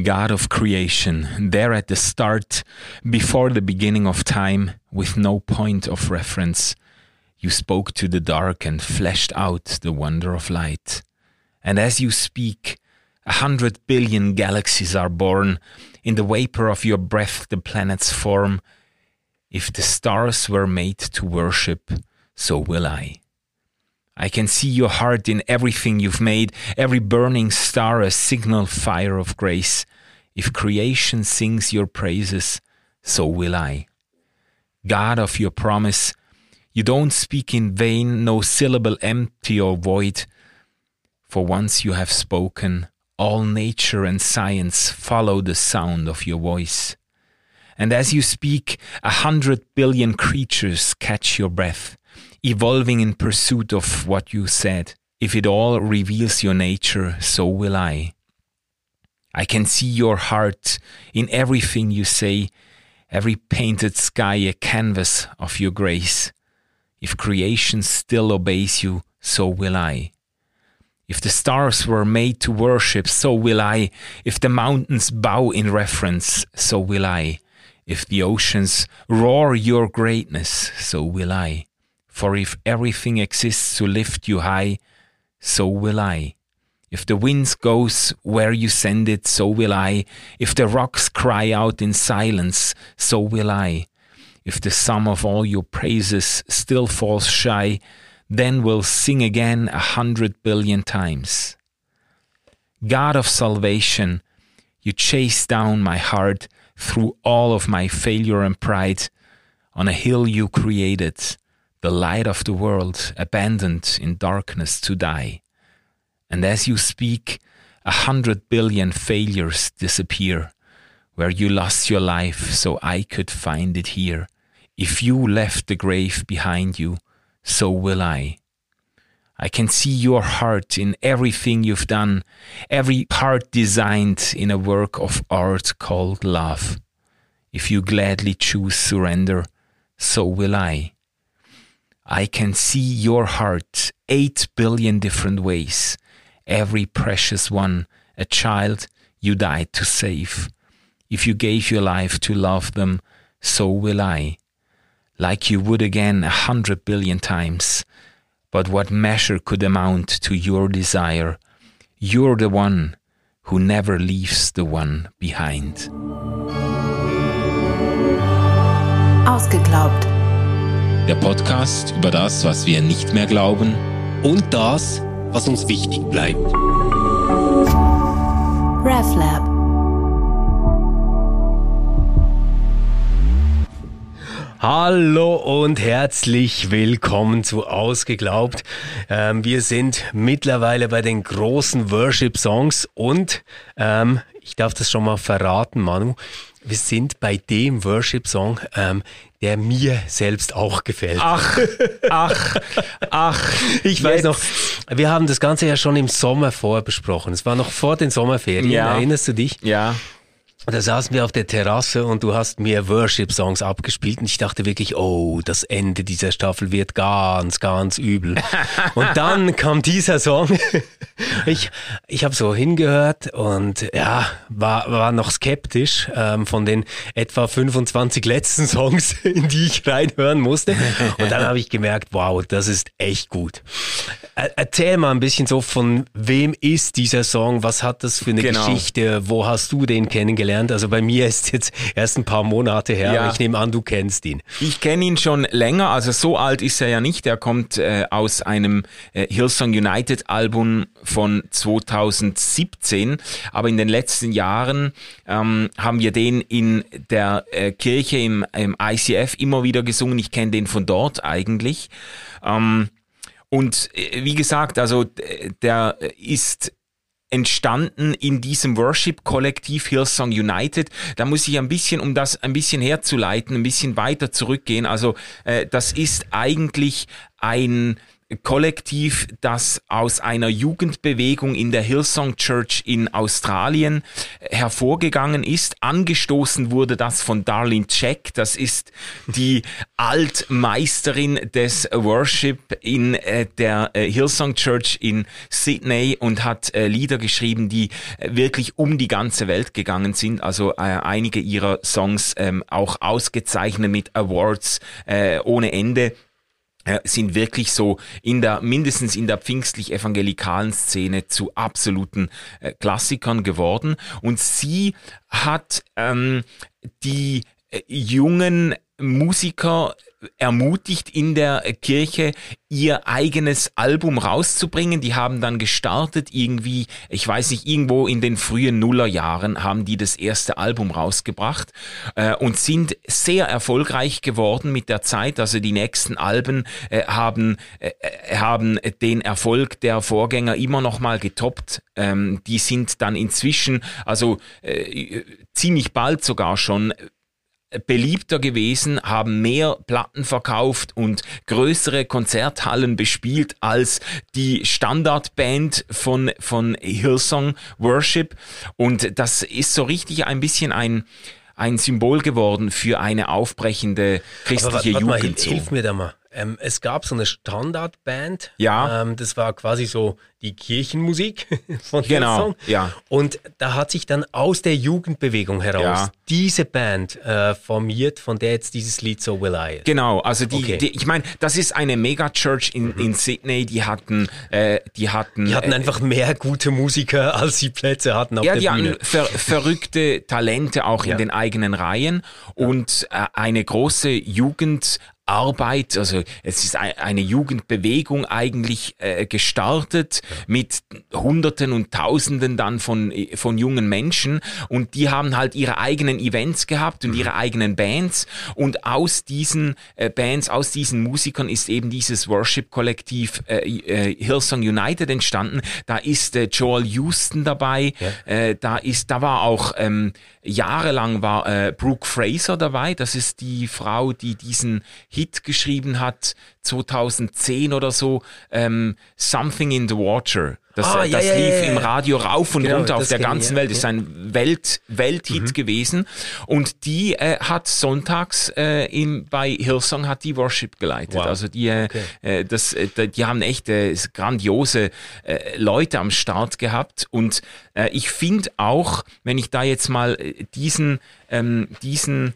God of creation, there at the start, before the beginning of time, with no point of reference, you spoke to the dark and fleshed out the wonder of light. And as you speak, a hundred billion galaxies are born. In the vapor of your breath, the planets form. If the stars were made to worship, so will I. I can see your heart in everything you've made, every burning star a signal fire of grace. If creation sings your praises, so will I. God of your promise, you don't speak in vain, no syllable empty or void. For once you have spoken, all nature and science follow the sound of your voice. And as you speak, a hundred billion creatures catch your breath evolving in pursuit of what you said. If it all reveals your nature, so will I. I can see your heart in everything you say, every painted sky a canvas of your grace. If creation still obeys you, so will I. If the stars were made to worship, so will I. If the mountains bow in reverence, so will I. If the oceans roar your greatness, so will I. For if everything exists to lift you high, so will I. If the wind goes where you send it, so will I. If the rocks cry out in silence, so will I. If the sum of all your praises still falls shy, then we'll sing again a hundred billion times. God of salvation, you chase down my heart through all of my failure and pride. On a hill you created, the light of the world, abandoned in darkness to die. And as you speak, a hundred billion failures disappear, where you lost your life so I could find it here. If you left the grave behind you, so will I. I can see your heart in everything you've done, every part designed in a work of art called love. If you gladly choose surrender, so will I. I can see your heart eight billion different ways. Every precious one, a child you died to save. If you gave your life to love them, so will I. Like you would again a hundred billion times. But what measure could amount to your desire? You're the one who never leaves the one behind. Ausgeglaubt. Der Podcast über das, was wir nicht mehr glauben und das, was uns wichtig bleibt. RefLab. Hallo und herzlich willkommen zu Ausgeglaubt. Ähm, wir sind mittlerweile bei den großen Worship-Songs und ähm, ich darf das schon mal verraten, Manu. Wir sind bei dem Worship-Song, ähm, der mir selbst auch gefällt. Ach, ach, ach. Ich weiß noch, wir haben das Ganze ja schon im Sommer vorbesprochen. Es war noch vor den Sommerferien. Ja. Erinnerst du dich? Ja. Da saßen wir auf der Terrasse und du hast mir Worship-Songs abgespielt und ich dachte wirklich, oh, das Ende dieser Staffel wird ganz, ganz übel. und dann kam dieser Song. ich ich habe so hingehört und ja, war, war noch skeptisch ähm, von den etwa 25 letzten Songs, in die ich reinhören musste. Und dann habe ich gemerkt, wow, das ist echt gut. Erzähl mal ein bisschen so, von wem ist dieser Song? Was hat das für eine genau. Geschichte? Wo hast du den kennengelernt? Kennengelernt. Also bei mir ist jetzt erst ein paar Monate her, ja. ich nehme an, du kennst ihn. Ich kenne ihn schon länger, also so alt ist er ja nicht. Er kommt äh, aus einem äh, Hillsong United Album von 2017, aber in den letzten Jahren ähm, haben wir den in der äh, Kirche im, im ICF immer wieder gesungen. Ich kenne den von dort eigentlich. Ähm, und äh, wie gesagt, also der ist entstanden in diesem Worship-Kollektiv Hillsong United. Da muss ich ein bisschen, um das ein bisschen herzuleiten, ein bisschen weiter zurückgehen. Also äh, das ist eigentlich ein Kollektiv, das aus einer Jugendbewegung in der Hillsong Church in Australien hervorgegangen ist. Angestoßen wurde das von Darlene Check. Das ist die Altmeisterin des Worship in äh, der äh, Hillsong Church in Sydney und hat äh, Lieder geschrieben, die äh, wirklich um die ganze Welt gegangen sind. Also äh, einige ihrer Songs ähm, auch ausgezeichnet mit Awards äh, ohne Ende sind wirklich so in der, mindestens in der pfingstlich-evangelikalen Szene zu absoluten äh, Klassikern geworden. Und sie hat ähm, die äh, jungen Musiker ermutigt in der Kirche, ihr eigenes Album rauszubringen. Die haben dann gestartet irgendwie, ich weiß nicht, irgendwo in den frühen Nullerjahren haben die das erste Album rausgebracht äh, und sind sehr erfolgreich geworden mit der Zeit. Also die nächsten Alben äh, haben, äh, haben den Erfolg der Vorgänger immer noch mal getoppt. Ähm, die sind dann inzwischen, also äh, ziemlich bald sogar schon beliebter gewesen, haben mehr Platten verkauft und größere Konzerthallen bespielt als die Standardband von, von Hillsong Worship. Und das ist so richtig ein bisschen ein, ein Symbol geworden für eine aufbrechende christliche Aber, Jugend. Mal, hilf mir da mal. Ähm, es gab so eine Standardband. Ja. Ähm, das war quasi so die Kirchenmusik von genau, Hillsong. Ja. Und da hat sich dann aus der Jugendbewegung heraus Ja. diese Band äh, formiert, von der jetzt dieses Lied So Will I. ist. Genau, also die, Okay. Mhm. die ich meine, das ist eine Megachurch in, in Sydney, die hatten, äh, die hatten, Die hatten äh, einfach mehr gute Musiker, als sie Plätze hatten auf ja, der die Bühne. hatten ver verrückte Talente auch Ja. in den eigenen Reihen und äh, eine große Jugendarbeit, also es ist ei- eine Jugendbewegung eigentlich äh, gestartet mit Hunderten und Tausenden dann von, von jungen Menschen. Und die haben halt ihre eigenen Events gehabt und ihre eigenen Bands. Und aus diesen äh, Bands, aus diesen Musikern ist eben dieses Worship-Kollektiv äh, äh, Hillsong United entstanden. Da ist äh, Joel Houston dabei, äh, da ist, da war auch ähm, jahrelang war äh, Brooke Fraser dabei. Das ist die Frau, die diesen Hit geschrieben hat 2010 oder so. Ähm, Something in the Water. Das, Ah, das ja, lief ja, ja. im Radio rauf und Genau, runter auf der ganzen. Welt. Das ist ein Welt, Welthit Mhm. gewesen. Und die äh, hat sonntags äh, im, bei Hillsong hat die Worship geleitet. Wow. Also die, äh, äh, das, äh, die haben echt äh, grandiose Leute am Start gehabt. Und ich finde auch, wenn ich da jetzt mal diesen, ähm, diesen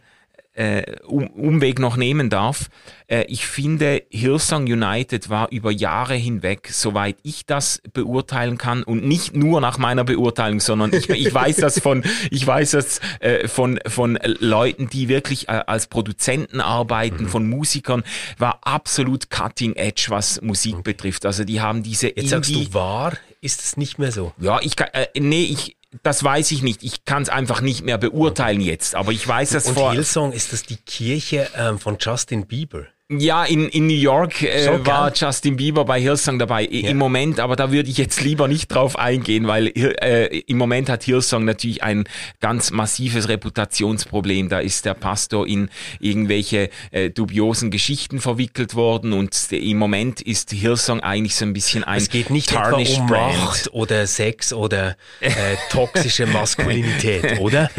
äh, um, Umweg noch nehmen darf. Äh, ich finde, Hillsong United war über Jahre hinweg, soweit ich das beurteilen kann, und nicht nur nach meiner Beurteilung, sondern ich, ich weiß das von, ich weiß das äh, von, von Leuten, die wirklich äh, als Produzenten arbeiten, von Musikern, war absolut cutting edge, was Musik betrifft. Also die haben diese Jetzt sagst Indie- du wahr, ist es nicht mehr so. ja, ich kann, äh, nee, ich, das weiß ich nicht. Ich kann es einfach nicht mehr beurteilen jetzt. Aber ich weiß das Und vor. Hillsong, ist das die Kirche ähm, von Justin Bieber? Ja, in, in New York äh, So, war Justin Bieber bei Hillsong dabei I- Ja. im Moment, aber da würde ich jetzt lieber nicht drauf eingehen, weil äh, im Moment hat Hillsong natürlich ein ganz massives Reputationsproblem. Da ist der Pastor in irgendwelche äh, dubiosen Geschichten verwickelt worden und im Moment ist Hillsong eigentlich so ein bisschen ein Es geht nicht etwa um Brand. Macht oder Sex oder äh, toxische Maskulinität, oder?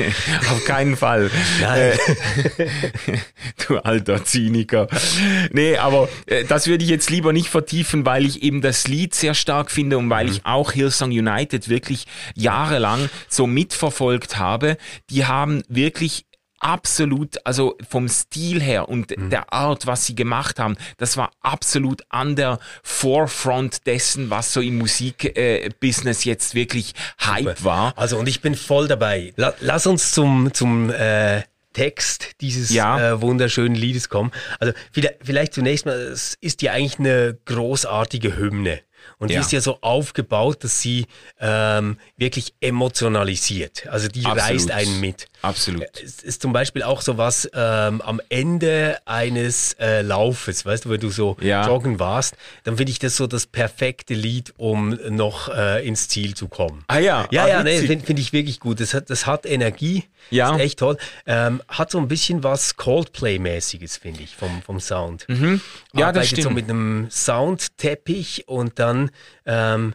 Auf keinen Fall. Nein. Äh, du alter Zyniker. Nee, aber äh, das würde ich jetzt lieber nicht vertiefen, weil ich eben das Lied sehr stark finde und weil ich auch Hillsong United wirklich jahrelang so mitverfolgt habe. Die haben wirklich absolut, also vom Stil her und der Art, was sie gemacht haben, das war absolut an der Forefront dessen, was so im Musikbusiness äh, jetzt wirklich Hype war. Also und ich bin voll dabei. La lass uns zum, zum äh, Text dieses Ja. äh, wunderschönen Liedes kommen. Also vielleicht, vielleicht zunächst mal, es ist ja eigentlich eine großartige Hymne. Und die Ja. ist ja so aufgebaut, dass sie ähm, wirklich emotionalisiert. Also die Absolut. reißt einen mit. Absolut. Es ist zum Beispiel auch so was ähm, am Ende eines äh, Laufes, weißt du, wenn du so Ja. joggen warst, dann finde ich das so das perfekte Lied, um noch äh, ins Ziel zu kommen. Ah ja, Ja, ah, ja, nee, finde find ich wirklich gut. Das hat, das hat Energie. Ja. Ist echt toll. Ähm, hat so ein bisschen was Coldplay-mäßiges, finde ich, vom, vom Sound. Mhm. Ja, das Arbeitet so stimmt. mit einem Soundteppich und dann ähm,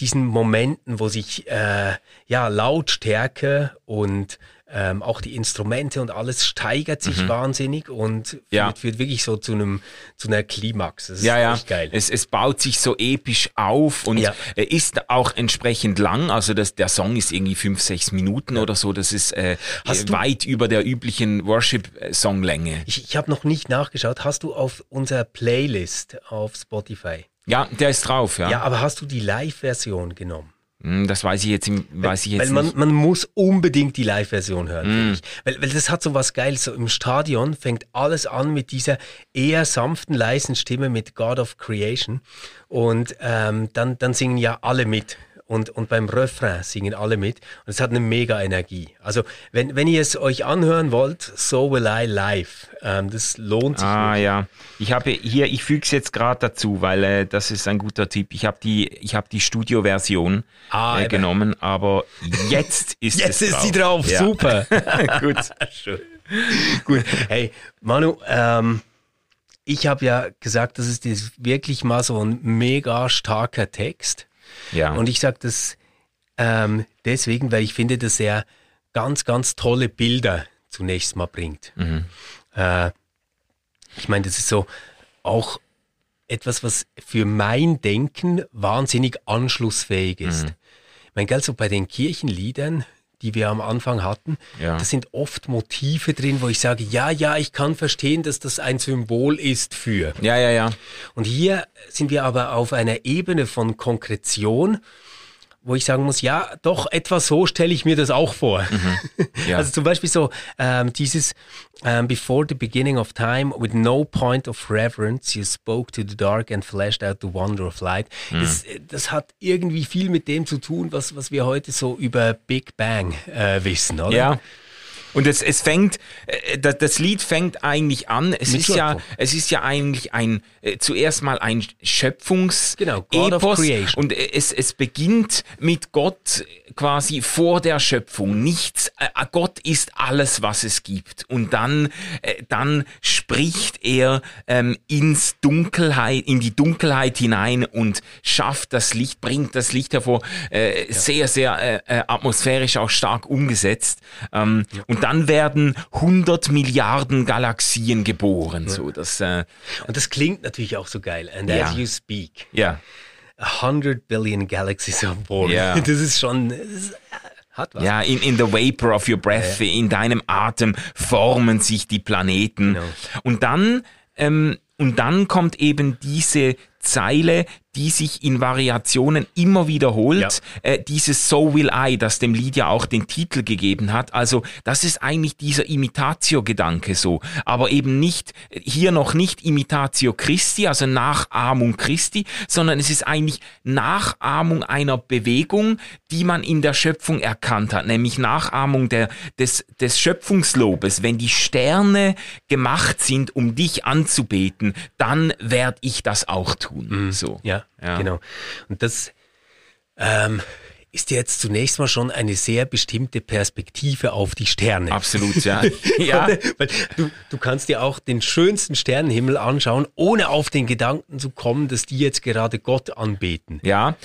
diesen Momenten, wo sich äh, ja Lautstärke und ähm, auch die Instrumente und alles steigert sich wahnsinnig und führt, Mhm. Ja. führt wirklich so zu einem zu einer Klimax. Das ist Ja, ja. geil. Es, es baut sich so episch auf und Ja. ist auch entsprechend lang. Also das, der Song ist irgendwie fünf, sechs Minuten oder so. Das ist äh, Hast du- weit über der üblichen Worship-Songlänge. Ich, ich habe noch nicht nachgeschaut. Hast du auf unserer Playlist auf Spotify? Ja, der ist drauf, ja. Ja, aber hast du die Live-Version genommen? Hm, Das weiß ich jetzt, weiß ich jetzt Weil man, nicht. Mm. man muss unbedingt die Live-Version hören, ich. Weil, weil das hat so was Geiles. So im Stadion fängt alles an mit dieser eher sanften, leisen Stimme mit God of Creation. Und ähm, dann, dann singen ja alle mit. Und, und beim Refrain singen alle mit. Und es hat eine mega Energie. Also, wenn, wenn ihr es euch anhören wollt, So Will I Live. Ähm, das lohnt sich. Ah wirklich. ja, ich habe hier, ich füge es jetzt gerade dazu, weil äh, das ist ein guter Tipp. Ich habe die, ich habe die Studio-Version Ah, äh, genommen, aber jetzt ist Jetzt es ist sie drauf. Ja. Super. Gut. Schön. Gut. Hey, Manu, ähm, ich habe ja gesagt, das ist jetzt wirklich mal so ein mega starker Text. Ja. Und ich sage das ähm, deswegen, weil ich finde, dass er ganz, ganz tolle Bilder zunächst mal bringt. Äh, ich meine, das ist so auch etwas, was für mein Denken wahnsinnig anschlussfähig ist. Ich meine, gell, so bei den Kirchenliedern, die wir am Anfang hatten, Ja. da sind oft Motive drin, wo ich sage, ja, ja, ich kann verstehen, dass das ein Symbol ist für. ja, ja, ja. Und hier sind wir aber auf einer Ebene von Konkretion, wo ich sagen muss, ja, doch etwa so stelle ich mir das auch vor. Ja. Also zum Beispiel so ähm, dieses ähm, Before the beginning of time, with no point of reverence, you spoke to the dark and flashed out the wonder of light. Das, äh, das hat irgendwie viel mit dem zu tun, was, was wir heute so über Big Bang äh, wissen, oder? Ja. Und es, es fängt, äh, das, das Lied fängt eigentlich an. Es Mit ist ja, Schöpfung. es ist ja eigentlich ein äh, zuerst mal ein Schöpfungs Genau, God of Epos Creation. und äh, es, es beginnt mit Gott quasi vor der Schöpfung. Nichts, äh, Gott ist alles, was es gibt. Und dann, äh, dann spricht er ähm, ins Dunkelheit, in die Dunkelheit hinein und schafft das Licht, bringt das Licht hervor. Äh, Sehr, sehr äh, atmosphärisch auch stark umgesetzt. Ähm, Und dann werden 100 Milliarden Galaxien geboren. So, das, äh, Und das klingt natürlich auch so geil. And Ja. as you speak, ja. a hundred billion galaxies are born. Ja. Das ist schon, das ist, äh. Ja, in, in the vapor of your breath, in deinem Atem formen sich die Planeten. Genau. Und dann, ähm, und dann kommt eben diese Zeile, die sich in Variationen immer wiederholt, Ja. äh, dieses So Will I, das dem Lied ja auch den Titel gegeben hat. Also das ist eigentlich dieser Imitatio-Gedanke so, aber eben nicht, hier noch nicht Imitatio Christi, also Nachahmung Christi, sondern es ist eigentlich Nachahmung einer Bewegung, die man in der Schöpfung erkannt hat, nämlich Nachahmung der, des, des Schöpfungslobes. Wenn die Sterne gemacht sind, um dich anzubeten, dann werde ich das auch tun. So. Ja, Ja. genau. Und das ähm, ist jetzt zunächst mal schon eine sehr bestimmte Perspektive auf die Sterne. Absolut, ja. ja. Weil du, du kannst dir auch den schönsten Sternenhimmel anschauen, ohne auf den Gedanken zu kommen, dass die jetzt gerade Gott anbeten. Ja.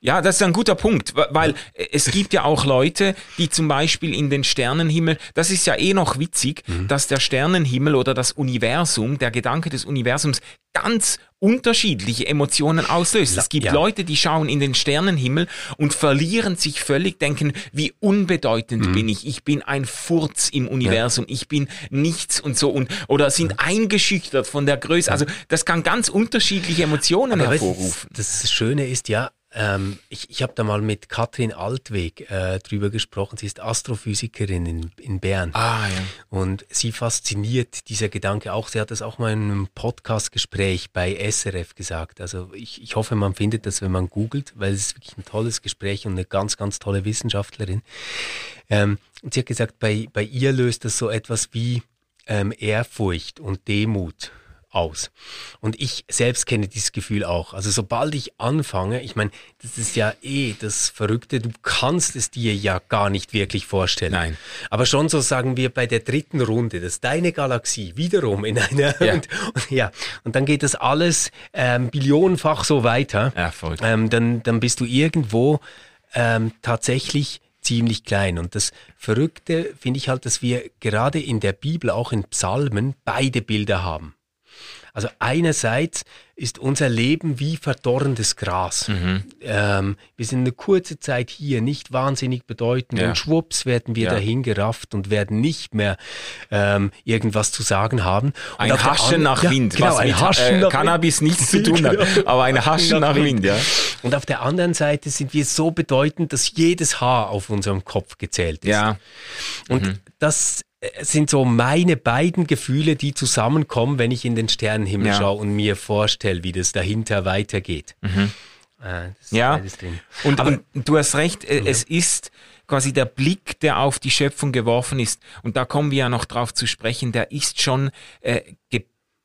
Ja, das ist ein guter Punkt, weil es gibt ja auch Leute, die zum Beispiel in den Sternenhimmel, das ist ja eh noch witzig, dass der Sternenhimmel oder das Universum, der Gedanke des Universums ganz unterschiedliche Emotionen auslöst. Es gibt ja. Leute, die schauen in den Sternenhimmel und verlieren sich völlig, denken, wie unbedeutend bin ich, ich bin ein Furz im Universum, ich bin nichts und so und oder sind eingeschüchtert von der Größe. Also das kann ganz unterschiedliche Emotionen Aber hervorrufen. das Schöne ist ja, ähm, ich, ich habe da mal mit Katrin Altweg äh, drüber gesprochen. Sie ist Astrophysikerin in, in Bern. Ah, ja. Und sie fasziniert dieser Gedanke auch. Sie hat das auch mal in einem Podcast-Gespräch bei SRF gesagt. Also ich, ich hoffe, man findet das, wenn man googelt, weil es ist wirklich ein tolles Gespräch und eine ganz, ganz tolle Wissenschaftlerin. Ähm, und sie hat gesagt, bei, bei ihr löst das so etwas wie ähm, Ehrfurcht und Demut aus. Und ich selbst kenne dieses Gefühl auch. Also sobald ich anfange, ich meine, das ist ja eh das Verrückte, du kannst es dir ja gar nicht wirklich vorstellen. Nein. Aber schon so sagen wir bei der dritten Runde, dass deine Galaxie wiederum in einer Ja. und, und, ja und dann geht das alles ähm, billionenfach so weiter. Ja, verrückt. Ähm, dann, dann bist du irgendwo ähm, tatsächlich ziemlich klein. Und das Verrückte finde ich halt, dass wir gerade in der Bibel, auch in Psalmen, beide Bilder haben. Also einerseits ist unser Leben wie verdorrendes Gras. Mhm. Ähm, wir sind eine kurze Zeit hier, nicht wahnsinnig bedeutend Ja. und schwupps werden wir Ja. dahin gerafft und werden nicht mehr ähm, irgendwas zu sagen haben. Und Ein Haschen nach Ja, Wind, genau, was ein mit Haschen äh, nach Cannabis nichts zu tun Genau. hat, aber ein Haschen nach Wind, ja. Und auf der anderen Seite sind wir so bedeutend, dass jedes Haar auf unserem Kopf gezählt ist. Ja, Und das äh, sind so meine beiden Gefühle, die zusammenkommen, wenn ich in den Sternenhimmel Ja. schaue und mir vorstelle, wie das dahinter weitergeht. Das ist Ja. Und, Aber- und du hast recht, äh, es ist quasi der Blick, der auf die Schöpfung geworfen ist. Und da kommen wir ja noch drauf zu sprechen, der ist schon äh,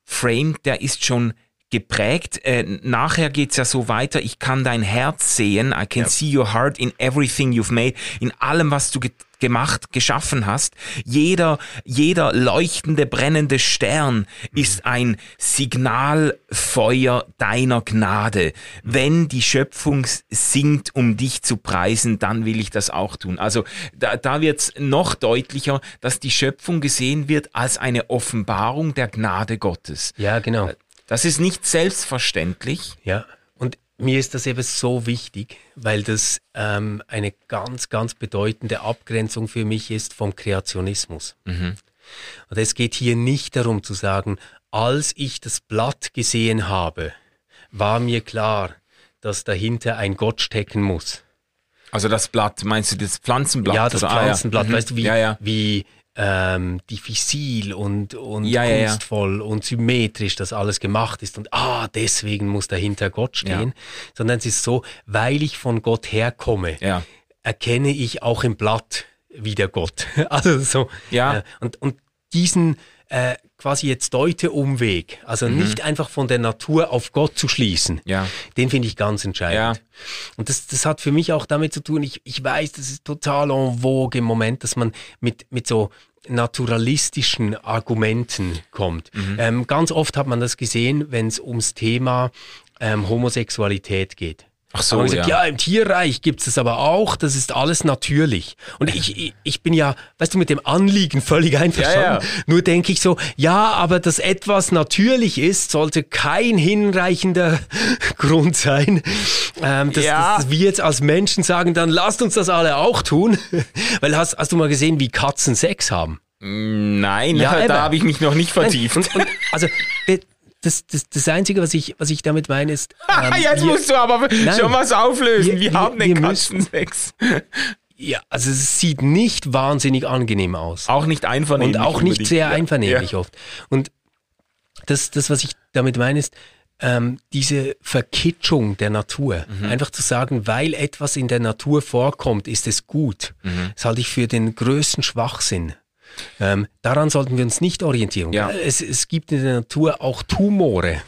geframed, der ist schon geprägt. Äh, nachher geht's ja so weiter, ich kann dein Herz sehen, I can see your heart in everything you've made, in allem, was du ge gemacht, geschaffen hast. Jeder, jeder leuchtende, brennende Stern ist ein Signalfeuer deiner Gnade. Wenn die Schöpfung singt, um dich zu preisen, dann will ich das auch tun. Also da, da wird's noch deutlicher, dass die Schöpfung gesehen wird als eine Offenbarung der Gnade Gottes. Ja, genau. Das ist nicht selbstverständlich. Ja, und mir ist das eben so wichtig, weil das ähm, eine ganz, ganz bedeutende Abgrenzung für mich ist vom Kreationismus. Und es geht hier nicht darum zu sagen, als ich das Blatt gesehen habe, war mir klar, dass dahinter ein Gott stecken muss. Also das Blatt, meinst du das Pflanzenblatt? ja, das oder? Ah, ja. Pflanzenblatt, Mhm. weißt du, wie, Ja, ja. wie ähm, diffizil und, und Ja, ja, ja. kunstvoll und symmetrisch das alles gemacht ist und ah, deswegen muss dahinter Gott stehen, sondern es ist so, weil ich von Gott herkomme, Ja. erkenne ich auch im Blatt wieder Gott. Also so. Ja. Äh, und, und diesen äh, quasi jetzt Deute-Umweg, also nicht einfach von der Natur auf Gott zu schließen, Mhm. Ja. den finde ich ganz entscheidend. Ja. Und das, das hat für mich auch damit zu tun, ich, ich weiß, das ist total en vogue im Moment, dass man mit, mit so naturalistischen Argumenten kommt. Mhm. Ähm, ganz oft hat man das gesehen, wenn es ums Thema ähm, Homosexualität geht. Ach so, Haben gesagt, ja. ja, im Tierreich gibt es das aber auch, das ist alles natürlich. Und ich, ich, bin ja, weißt du, mit dem Anliegen völlig einverstanden. Ja, ja. Nur denke ich so, ja, aber dass etwas natürlich ist, sollte kein hinreichender Grund sein, ähm, dass, dass wir jetzt als Menschen sagen, dann lasst uns das alle auch tun. Weil hast, hast du mal gesehen, wie Katzen Sex haben? Nein, Ja, eben. da habe ich mich noch nicht vertieft. Und, und, also, das, das, das Einzige, was ich, was ich damit meine, ist. ähm, Jetzt wir- musst du aber schon was auflösen. Wir- Wir, haben den wir müssen- Katzensex. Ja, also es sieht nicht wahnsinnig angenehm aus. Auch nicht einvernehmlich. und auch nicht sehr Ja. einvernehmlich Ja. oft. Und das, das, was ich damit meine, ist ähm, diese Verkitschung der Natur. Mhm. Einfach zu sagen, weil etwas in der Natur vorkommt, ist es gut. Mhm. Das halte ich für den größten Schwachsinn. Ähm, daran sollten wir uns nicht orientieren. Ja. Es, es gibt in der Natur auch Tumore.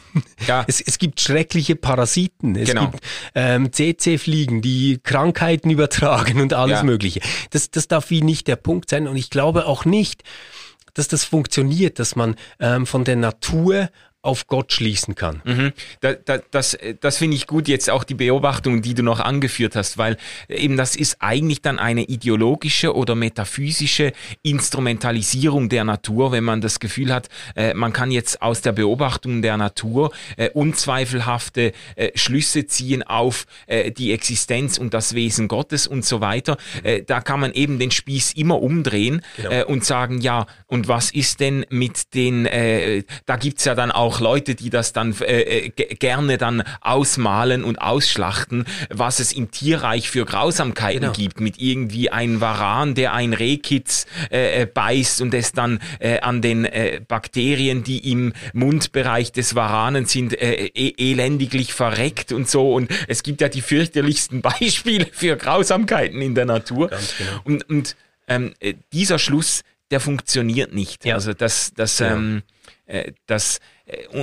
Ja. Es, es gibt schreckliche Parasiten. Es Genau. gibt ähm, CC-Fliegen, die Krankheiten übertragen und alles Ja. Mögliche. Das, das darf wie nicht der Punkt sein. Und ich glaube auch nicht, dass das funktioniert, dass man ähm, von der Natur auf Gott schließen kann. Mhm. Da, da, das äh, das finde ich gut, jetzt auch die Beobachtung, die du noch angeführt hast, weil eben das ist eigentlich dann eine ideologische oder metaphysische Instrumentalisierung der Natur, wenn man das Gefühl hat, äh, man kann jetzt aus der Beobachtung der Natur äh, unzweifelhafte äh, Schlüsse ziehen auf äh, die Existenz und das Wesen Gottes und so weiter. Äh, da kann man eben den Spieß immer umdrehen Genau. äh, und sagen, ja, und was ist denn mit den, äh, da gibt's ja dann auch auch Leute, die das dann äh, äh gerne dann ausmalen und ausschlachten, was es im Tierreich für Grausamkeiten genau. gibt, mit irgendwie einem Varan, der ein Rehkitz äh, äh, beißt und es dann äh, an den äh, Bakterien, die im Mundbereich des Varanen sind, e elendiglich verreckt und so. Und es gibt ja die fürchterlichsten Beispiele für Grausamkeiten in der Natur. Genau. Und, und ähm, äh, dieser Schluss, der funktioniert nicht. Ja. Also das, das, ja. ähm, äh, das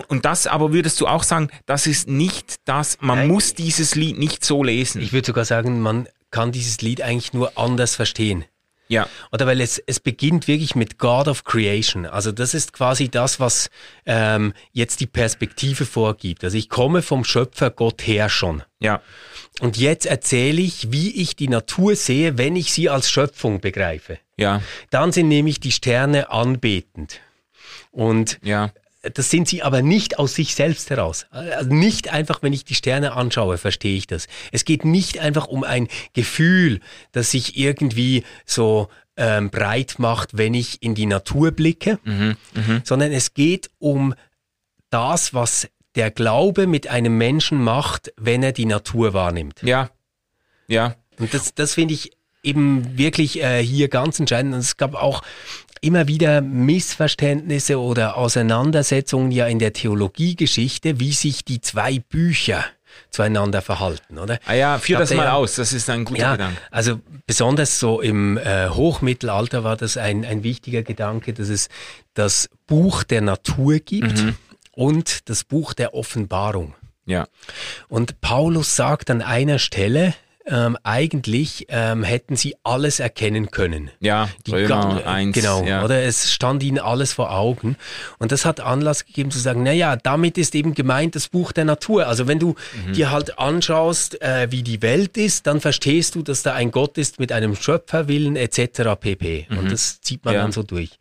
und das aber würdest du auch sagen, das ist nicht das, man Nein. muss dieses Lied nicht so lesen. Ich würde sogar sagen, man kann dieses Lied eigentlich nur anders verstehen. Ja. Oder weil es, es beginnt wirklich mit God of Creation. Also das ist quasi das, was ähm, jetzt die Perspektive vorgibt. Also ich komme vom Schöpfer Gott her schon. Ja. Und jetzt erzähle ich, wie ich die Natur sehe, wenn ich sie als Schöpfung begreife. Ja. Dann sind nämlich die Sterne anbetend. Und ja. Das sind sie aber nicht aus sich selbst heraus. Also nicht einfach, wenn ich die Sterne anschaue, verstehe ich das. Es geht nicht einfach um ein Gefühl, das sich irgendwie so ähm, breit macht, wenn ich in die Natur blicke, mhm, mh. sondern es geht um das, was der Glaube mit einem Menschen macht, wenn er die Natur wahrnimmt. Ja, ja. Und das, das finde ich eben wirklich äh, hier ganz entscheidend. Und es gab auch immer wieder Missverständnisse oder Auseinandersetzungen ja in der Theologiegeschichte, wie sich die zwei Bücher zueinander verhalten, oder? Ah ja, führ das mal aus, das ist ein guter ja, Gedanke. Also besonders so im äh, Hochmittelalter war das ein, ein wichtiger Gedanke, dass es das Buch der Natur gibt mhm. und das Buch der Offenbarung. Ja. Und Paulus sagt an einer Stelle, ähm, eigentlich ähm, hätten sie alles erkennen können. Ja, die Römer 1. Genau, ja. oder es stand ihnen alles vor Augen. Und das hat Anlass gegeben zu sagen, naja, damit ist eben gemeint das Buch der Natur. Also wenn du mhm. dir halt anschaust, äh, wie die Welt ist, dann verstehst du, dass da ein Gott ist mit einem Schöpferwillen etc. pp. Mhm. Und das zieht man ja. dann so durch.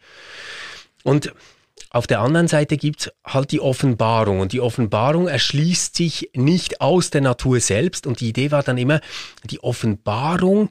Und auf der anderen Seite gibt halt die Offenbarung und die Offenbarung erschließt sich nicht aus der Natur selbst und die Idee war dann immer, die Offenbarung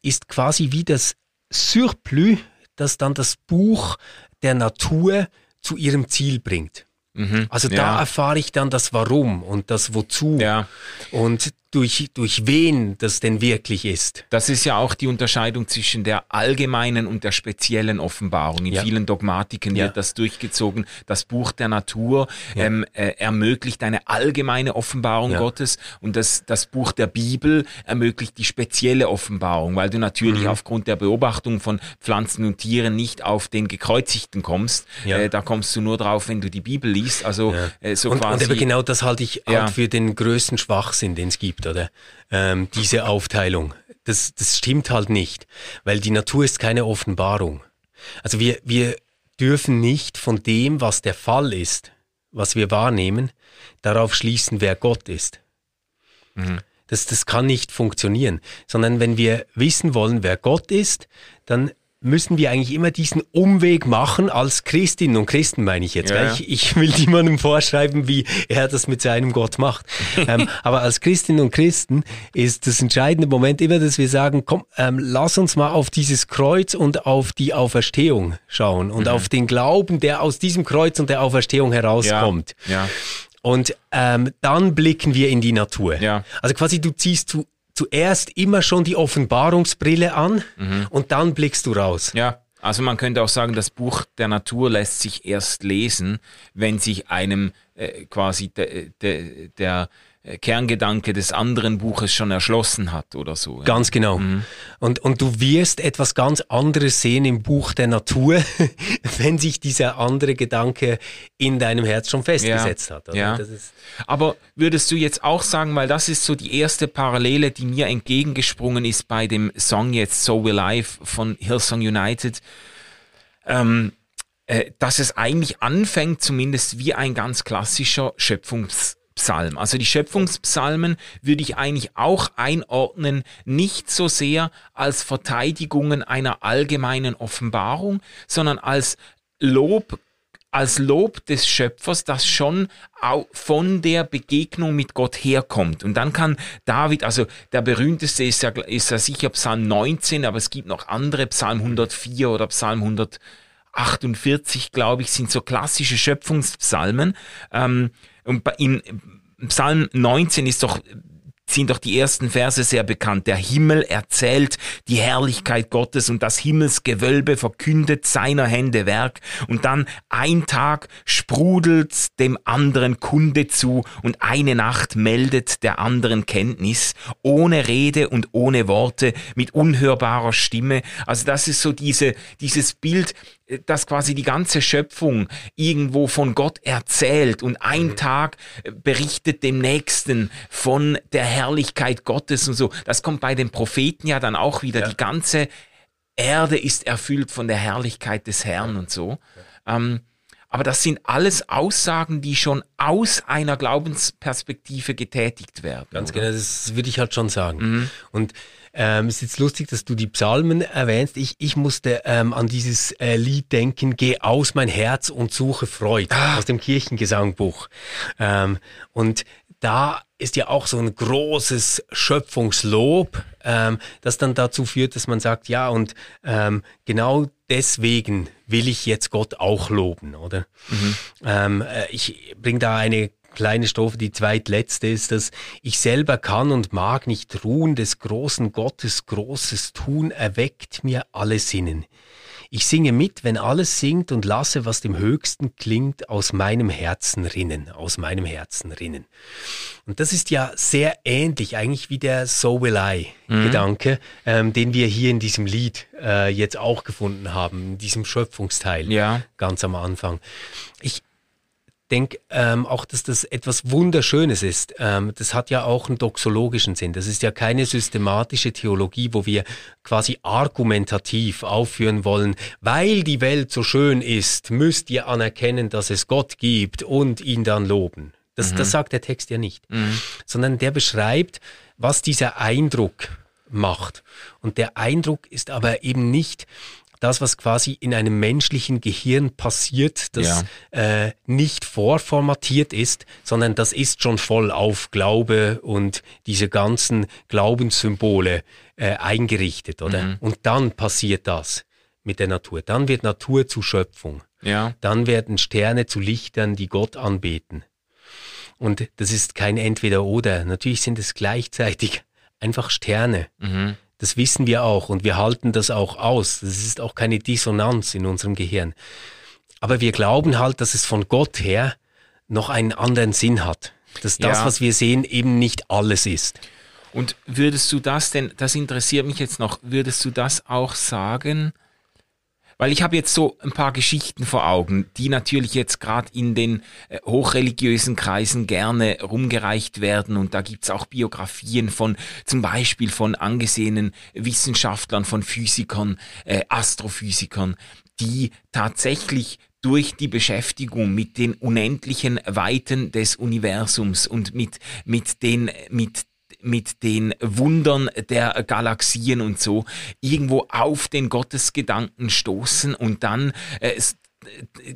ist quasi wie das Surplus, das dann das Buch der Natur zu ihrem Ziel bringt. Mhm, also da ja. erfahre ich dann das Warum und das Wozu. Ja. Und durch, durch wen das denn wirklich ist. Das ist ja auch die Unterscheidung zwischen der allgemeinen und der speziellen Offenbarung. In ja. vielen Dogmatiken ja. wird das durchgezogen. Das Buch der Natur ja. ähm, äh, ermöglicht eine allgemeine Offenbarung Gottes und das, das Buch der Bibel ermöglicht die spezielle Offenbarung, weil du natürlich mhm. aufgrund der Beobachtung von Pflanzen und Tieren nicht auf den Gekreuzigten kommst. Äh, da kommst du nur drauf, wenn du die Bibel liest. Also äh, so und, quasi. Und genau das halte ich halt für den größten Schwachsinn, den es gibt gibt, oder? Ähm, diese Aufteilung. Das, das stimmt halt nicht, weil die Natur ist keine Offenbarung. Also wir, wir dürfen nicht von dem, was der Fall ist, was wir wahrnehmen, darauf schließen, wer Gott ist. Mhm. Das, das kann nicht funktionieren, sondern wenn wir wissen wollen, wer Gott ist, dann müssen wir eigentlich immer diesen Umweg machen, als Christinnen und Christen meine ich jetzt. Ja. Ich, ich, will niemandem vorschreiben, wie er das mit seinem Gott macht. ähm, aber als Christinnen und Christen ist das entscheidende Moment immer, dass wir sagen, komm, ähm, lass uns mal auf dieses Kreuz und auf die Auferstehung schauen und mhm. auf den Glauben, der aus diesem Kreuz und der Auferstehung herauskommt. Ja. ja. Und ähm, dann blicken wir in die Natur. Ja. Also quasi du ziehst zu, zuerst immer schon die Offenbarungsbrille an mhm. und dann blickst du raus. Ja, also man könnte auch sagen, das Buch der Natur lässt sich erst lesen, wenn sich einem äh, quasi de, de, der Kerngedanke des anderen Buches schon erschlossen hat oder so. Ja. Ganz genau. Mhm. Und, und du wirst etwas ganz anderes sehen im Buch der Natur, wenn sich dieser andere Gedanke in deinem Herz schon festgesetzt ja. hat. Oder? Ja. Aber würdest du jetzt auch sagen, weil das ist so die erste Parallele, die mir entgegengesprungen ist bei dem Song jetzt So Will I von Hillsong United, ähm, äh, dass es eigentlich anfängt zumindest wie ein ganz klassischer Schöpfungs Psalm. Also die Schöpfungspsalmen würde ich eigentlich auch einordnen, nicht so sehr als Verteidigungen einer allgemeinen Offenbarung, sondern als Lob als Lob des Schöpfers, das schon von der Begegnung mit Gott herkommt. Und dann kann David, also der berühmteste ist ja, ist ja sicher Psalm 19, aber es gibt noch andere, Psalm 104 oder Psalm 100 48, glaube ich, sind so klassische Schöpfungspsalmen. Ähm, und in Psalm 19 ist doch sind doch die ersten Verse sehr bekannt. Der Himmel erzählt die Herrlichkeit Gottes und das Himmelsgewölbe verkündet seiner Hände Werk. Und dann ein Tag sprudelt dem anderen Kunde zu und eine Nacht meldet der anderen Kenntnis, ohne Rede und ohne Worte, mit unhörbarer Stimme. Also das ist so diese, dieses Bild, dass quasi die ganze Schöpfung irgendwo von Gott erzählt und ein mhm. Tag berichtet dem nächsten von der Herrlichkeit Gottes und so. Das kommt bei den Propheten ja dann auch wieder. Ja. Die ganze Erde ist erfüllt von der Herrlichkeit des Herrn und so. Ähm, aber das sind alles Aussagen, die schon aus einer Glaubensperspektive getätigt werden. Ganz oder? genau, das würde ich halt schon sagen. Mhm. Und ähm, ist jetzt lustig, dass du die Psalmen erwähnst. Ich, ich musste ähm, an dieses äh, Lied denken, Geh aus mein Herz und suche Freud ah. aus dem Kirchengesangbuch. Ähm, und da ist ja auch so ein großes Schöpfungslob, ähm, das dann dazu führt, dass man sagt, ja, und ähm, genau deswegen will ich jetzt Gott auch loben, oder? Mhm. Ähm, äh, ich bringe da eine kleine Strophe, die zweitletzte ist, dass ich selber kann und mag nicht ruhen des großen Gottes großes Tun erweckt mir alle Sinnen. Ich singe mit, wenn alles singt und lasse, was dem Höchsten klingt, aus meinem Herzen rinnen, aus meinem Herzen rinnen. Und das ist ja sehr ähnlich eigentlich wie der So Will I mhm. Gedanke, ähm, den wir hier in diesem Lied äh, jetzt auch gefunden haben, in diesem Schöpfungsteil ja. ganz am Anfang. Ich, denke ähm, auch, dass das etwas Wunderschönes ist. Ähm, das hat ja auch einen doxologischen Sinn. Das ist ja keine systematische Theologie, wo wir quasi argumentativ aufführen wollen, weil die Welt so schön ist, müsst ihr anerkennen, dass es Gott gibt und ihn dann loben. Das, mhm. das sagt der Text ja nicht, mhm. sondern der beschreibt, was dieser Eindruck macht. Und der Eindruck ist aber eben nicht, das, was quasi in einem menschlichen Gehirn passiert, das ja. äh, nicht vorformatiert ist, sondern das ist schon voll auf Glaube und diese ganzen Glaubenssymbole äh, eingerichtet, oder? Mhm. Und dann passiert das mit der Natur. Dann wird Natur zu Schöpfung. Ja. Dann werden Sterne zu Lichtern, die Gott anbeten. Und das ist kein Entweder-Oder. Natürlich sind es gleichzeitig einfach Sterne. Mhm. Das wissen wir auch und wir halten das auch aus. Das ist auch keine Dissonanz in unserem Gehirn. Aber wir glauben halt, dass es von Gott her noch einen anderen Sinn hat. Dass das, ja. was wir sehen, eben nicht alles ist. Und würdest du das denn, das interessiert mich jetzt noch, würdest du das auch sagen, weil ich habe jetzt so ein paar Geschichten vor Augen, die natürlich jetzt gerade in den äh, hochreligiösen Kreisen gerne rumgereicht werden. Und da gibt's auch Biografien von zum Beispiel von angesehenen Wissenschaftlern, von Physikern, äh, Astrophysikern, die tatsächlich durch die Beschäftigung mit den unendlichen Weiten des Universums und mit, mit den, mit mit den Wundern der Galaxien und so irgendwo auf den Gottesgedanken stoßen und dann äh,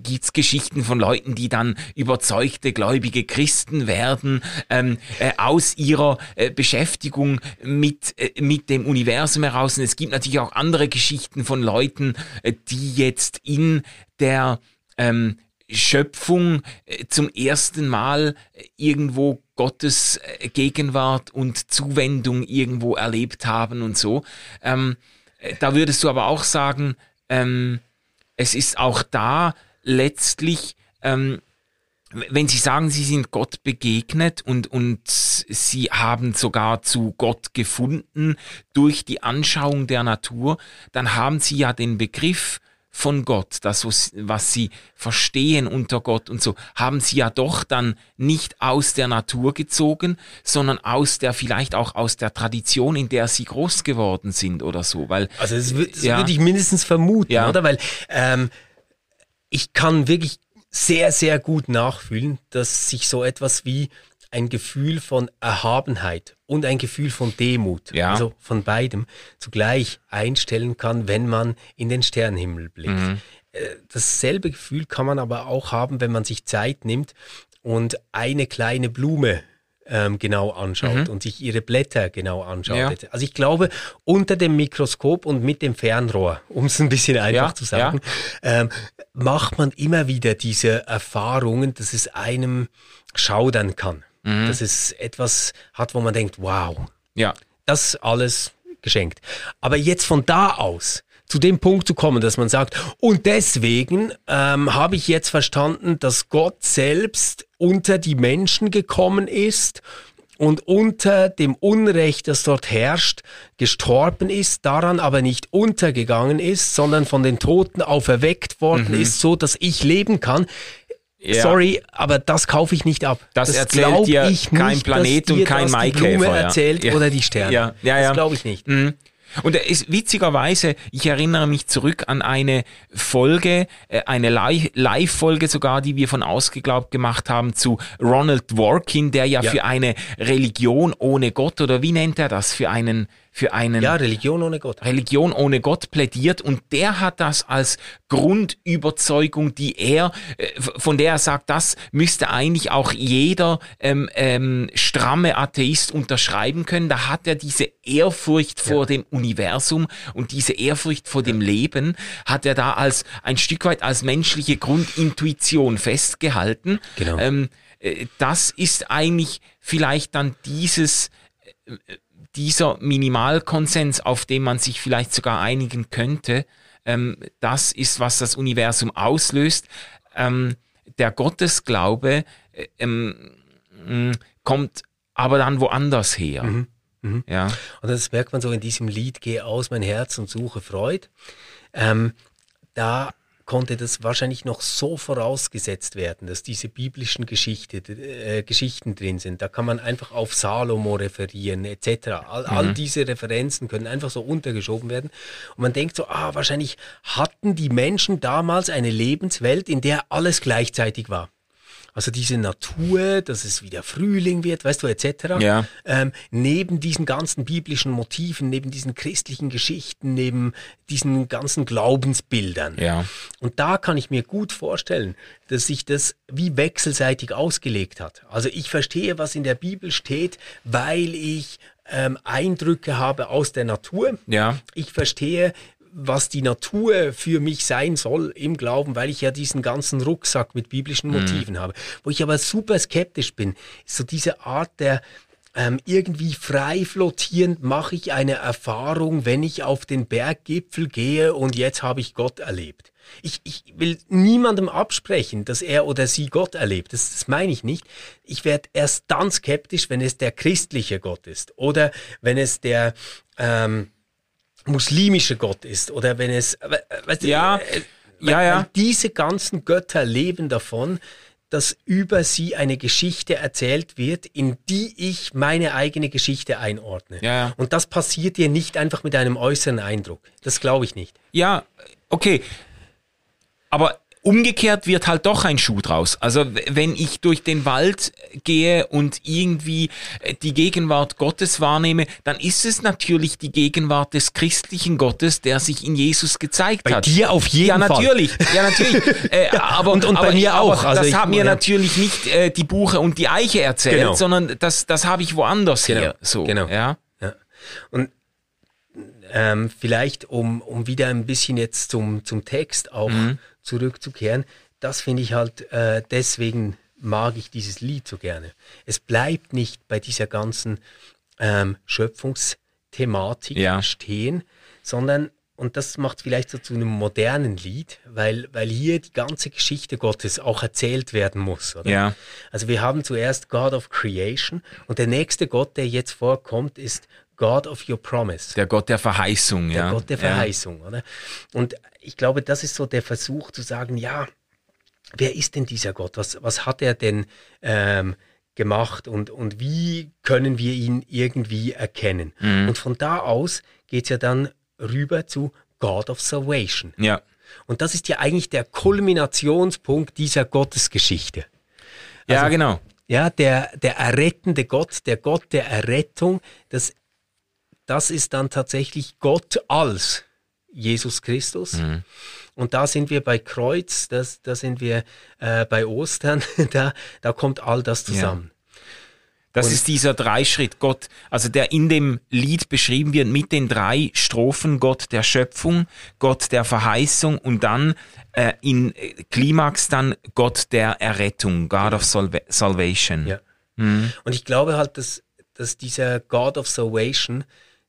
gibt's Geschichten von Leuten, die dann überzeugte gläubige Christen werden ähm, äh, aus ihrer äh, Beschäftigung mit äh, mit dem Universum heraus. Und es gibt natürlich auch andere Geschichten von Leuten, äh, die jetzt in der ähm, Schöpfung äh, zum ersten Mal äh, irgendwo Gottes äh, Gegenwart und Zuwendung irgendwo erlebt haben und so. Ähm, da würdest du aber auch sagen, ähm, es ist auch da letztlich, ähm, wenn Sie sagen, Sie sind Gott begegnet und, und Sie haben sogar zu Gott gefunden durch die Anschauung der Natur, dann haben Sie ja den Begriff von Gott, das, was sie verstehen unter Gott und so, haben sie ja doch dann nicht aus der Natur gezogen, sondern aus der, vielleicht auch aus der Tradition, in der sie groß geworden sind oder so, weil. Also das, das ja, würde ich mindestens vermuten, ja. oder? Weil, ähm, ich kann wirklich sehr, sehr gut nachfühlen, dass sich so etwas wie ein Gefühl von Erhabenheit und ein Gefühl von Demut, ja. also von beidem, zugleich einstellen kann, wenn man in den Sternenhimmel blickt. Mhm. Äh, dasselbe Gefühl kann man aber auch haben, wenn man sich Zeit nimmt und eine kleine Blume ähm, genau anschaut und sich ihre Blätter genau anschaut. Ja. Also ich glaube, unter dem Mikroskop und mit dem Fernrohr, um es ein bisschen einfach Ja, zu sagen, ähm, macht man immer wieder diese Erfahrungen, dass es einem schaudern kann. Mhm. Dass es etwas hat, wo man denkt, wow, Ja. das alles geschenkt. Aber jetzt von da aus zu dem Punkt zu kommen, dass man sagt, und deswegen ähm, habe ich jetzt verstanden, dass Gott selbst unter die Menschen gekommen ist und unter dem Unrecht, das dort herrscht, gestorben ist, daran aber nicht untergegangen ist, sondern von den Toten auferweckt worden ist, so dass ich leben kann. Ja. Sorry, aber das kaufe ich nicht ab. Das erzählt glaub dir ich kein nicht, Planet und kein das die Maikäfer, Blume erzählt Ja. oder die Sterne. Ja, ja, ja. Das glaube ich nicht. Mhm. Und ist witzigerweise, ich erinnere mich zurück an eine Folge, äh, eine Li- Live-Folge sogar, die wir von Ausgeglaubt gemacht haben zu Ronald Dworkin, der ja, Ja. für eine Religion ohne Gott oder wie nennt er das? Für einen, für einen Ja, Religion ohne Gott. Religion ohne Gott plädiert und der hat das als Grundüberzeugung, die er, äh, von der er sagt, das müsste eigentlich auch jeder ähm, ähm, stramme Atheist unterschreiben können. Da hat er diese Ehrfurcht vor dem Universum und diese Ehrfurcht vor dem Leben hat er da als ein Stück weit als menschliche Grundintuition festgehalten. Genau. Ähm, äh, das ist eigentlich vielleicht dann dieses dieser Minimalkonsens, auf den man sich vielleicht sogar einigen könnte, ähm, das ist, was das Universum auslöst. Ähm, der Gottesglaube äh, ähm, mh, kommt aber dann woanders her. Ja. Und das merkt man so in diesem Lied, Geh aus mein Herz und suche Freud. Ähm, da konnte das wahrscheinlich noch so vorausgesetzt werden, dass diese biblischen Geschichte, äh, Geschichten drin sind. Da kann man einfach auf Salomo referieren etc. All, all diese Referenzen können einfach so untergeschoben werden. Und man denkt so, ah, wahrscheinlich hatten die Menschen damals eine Lebenswelt, in der alles gleichzeitig war. Also diese Natur, dass es wieder Frühling wird, weißt du, etc. Ja. Ähm, neben diesen ganzen biblischen Motiven, neben diesen christlichen Geschichten, neben diesen ganzen Glaubensbildern. Ja. Und da kann ich mir gut vorstellen, dass sich das wie wechselseitig ausgelegt hat. Also ich verstehe, was in der Bibel steht, weil ich ähm, Eindrücke habe aus der Natur. Ja. Ich verstehe, was die Natur für mich sein soll im Glauben, weil ich ja diesen ganzen Rucksack mit biblischen Motiven habe. Wo ich aber super skeptisch bin, ist so diese Art der ähm, irgendwie frei flottierend mache ich eine Erfahrung, wenn ich auf den Berggipfel gehe und jetzt habe ich Gott erlebt. Ich, ich will niemandem absprechen, dass er oder sie Gott erlebt. Das, das meine ich nicht. Ich werde erst dann skeptisch, wenn es der christliche Gott ist oder wenn es der ähm, muslimische Gott ist oder wenn es, we- weißt du, Ja, äh, ja, ja. diese ganzen Götter leben davon, dass über sie eine Geschichte erzählt wird, in die ich meine eigene Geschichte einordne. Ja, ja. Und das passiert dir nicht einfach mit einem äußeren Eindruck. Das glaube ich nicht. Ja, okay. Aber umgekehrt wird halt doch ein Schuh draus. Also wenn ich durch den Wald gehe und irgendwie äh, die Gegenwart Gottes wahrnehme, dann ist es natürlich die Gegenwart des christlichen Gottes, der sich in Jesus gezeigt Bei hat. dir auf jeden ja, Fall. natürlich. Ja, natürlich. äh, aber, und- und bei aber, mir aber auch. Also das hat mir ja. natürlich nicht äh, die Buche und die Eiche erzählt, Genau. sondern das, das habe ich woanders Genau. her. So, Genau. Ja. Ja. Und ähm, vielleicht, um, um wieder ein bisschen jetzt zum, zum Text auch Mhm. Zurückzukehren, das finde ich halt, äh, deswegen mag ich dieses Lied so gerne. Es bleibt nicht bei dieser ganzen ähm, Schöpfungsthematik Ja. stehen, sondern, und das macht vielleicht so zu einem modernen Lied, weil, weil hier die ganze Geschichte Gottes auch erzählt werden muss. Oder? Ja. Also wir haben zuerst God of Creation und der nächste Gott, der jetzt vorkommt, ist God of Your Promise. Der Gott der Verheißung. Der ja. Gott der Ja. Verheißung, oder? Und ich glaube, das ist so der Versuch zu sagen, ja, wer ist denn dieser Gott? Was, was hat er denn ähm, gemacht und, und wie können wir ihn irgendwie erkennen? Mhm. Und von da aus geht's ja dann rüber zu God of Salvation. Ja. Und das ist ja eigentlich der Kulminationspunkt dieser Gottesgeschichte. Ja, Also- genau. Ja, der, der errettende Gott, der Gott der Errettung, das, das ist dann tatsächlich Gott als Jesus Christus. Mhm. Und da sind wir bei Kreuz, das, da sind wir äh, bei Ostern, da, da kommt all das zusammen. Das ist dieser Dreischritt Gott, also der in dem Lied beschrieben wird mit den drei Strophen Gott der Schöpfung, Gott der Verheißung und dann äh, in Klimax dann Gott der Errettung, God of Salva Salvation. Ja. Mhm. Und ich glaube halt, dass, dass dieser God of Salvation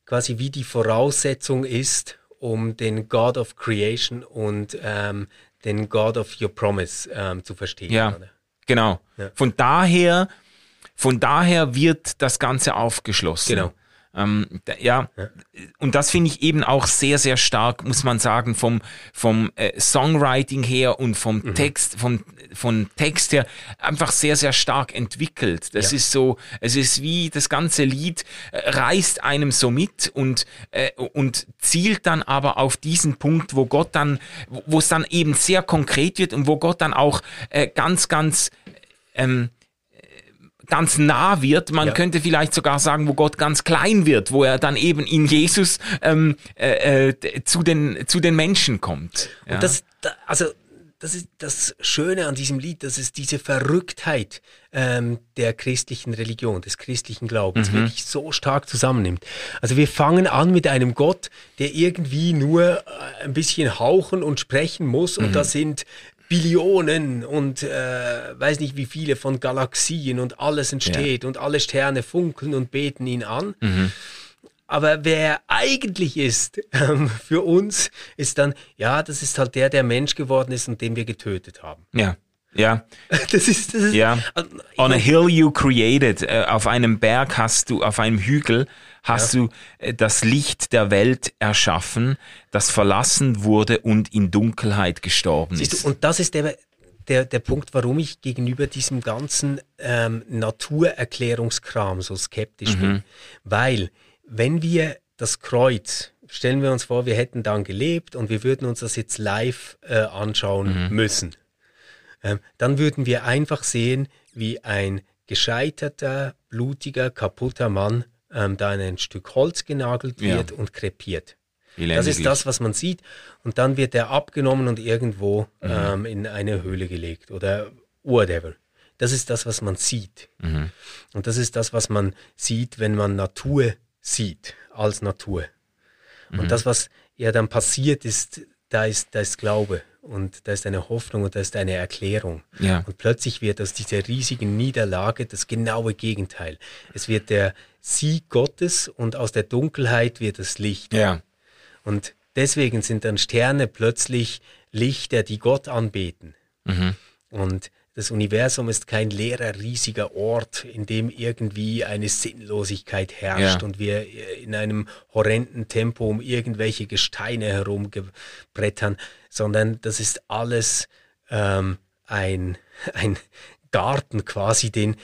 quasi wie die Voraussetzung ist, um den God of Creation und ähm, den God of Your Promise ähm, zu verstehen. Ja, oder? genau. Ja. Von daher von daher wird das Ganze aufgeschlossen. Genau. Ähm, ja, ja, und das finde ich eben auch sehr, sehr stark, muss man sagen, vom, vom äh, Songwriting her und vom mhm. Text, vom, vom Text her einfach sehr, sehr stark entwickelt. Das ja. ist so, es ist wie das ganze Lied äh, reißt einem so mit und, äh, und zielt dann aber auf diesen Punkt, wo Gott dann, wo es dann eben sehr konkret wird und wo Gott dann auch äh, ganz, ganz ähm, ganz nah wird. Man ja. könnte vielleicht sogar sagen, wo Gott ganz klein wird, wo er dann eben in Jesus ähm, äh, äh, zu, den, zu den Menschen kommt. Ja. Und das, also das ist das Schöne an diesem Lied, dass es diese Verrücktheit ähm, der christlichen Religion, des christlichen Glaubens mhm. wirklich so stark zusammennimmt. Also wir fangen an mit einem Gott, der irgendwie nur äh, ein bisschen hauchen und sprechen muss mhm. und da sind Billionen und äh, weiß nicht wie viele von Galaxien und alles entsteht ja. und alle Sterne funkeln und beten ihn an. Mhm. Aber wer er eigentlich ist ähm, für uns, ist dann, ja, das ist halt der, der Mensch geworden ist und den wir getötet haben. Ja. Ja. Das ist, das ist ja. On a hill you created. Äh, auf einem Berg hast du, auf einem Hügel hast ja. du äh, das Licht der Welt erschaffen, das verlassen wurde und in Dunkelheit gestorben Siehst ist. Du, und das ist der, der, der Punkt, warum ich gegenüber diesem ganzen ähm, Naturerklärungskram so skeptisch mhm. bin. Weil, wenn wir das Kreuz, stellen wir uns vor, wir hätten dann gelebt und wir würden uns das jetzt live äh, anschauen mhm. müssen, ähm, dann würden wir einfach sehen, wie ein gescheiterter, blutiger, kaputter Mann ähm, da in ein Stück Holz genagelt wird ja. und krepiert. Das ist das, was man sieht. Und dann wird er abgenommen und irgendwo mhm. ähm, in eine Höhle gelegt oder whatever. Das ist das, was man sieht. Mhm. Und das ist das, was man sieht, wenn man Natur sieht, als Natur. Mhm. Und das, was ja dann passiert, ist, da ist, da ist Glaube und da ist eine Hoffnung und da ist eine Erklärung. Ja. Und plötzlich wird aus dieser riesigen Niederlage das genaue Gegenteil. Es wird der Sieg Gottes und aus der Dunkelheit wird das Licht. Ja. Und deswegen sind dann Sterne plötzlich Lichter, die Gott anbeten. Mhm. Und das Universum ist kein leerer, riesiger Ort, in dem irgendwie eine Sinnlosigkeit herrscht ja. und wir in einem horrenden Tempo um irgendwelche Gesteine herumgebrettern, sondern das ist alles ähm, ein, ein Garten quasi, den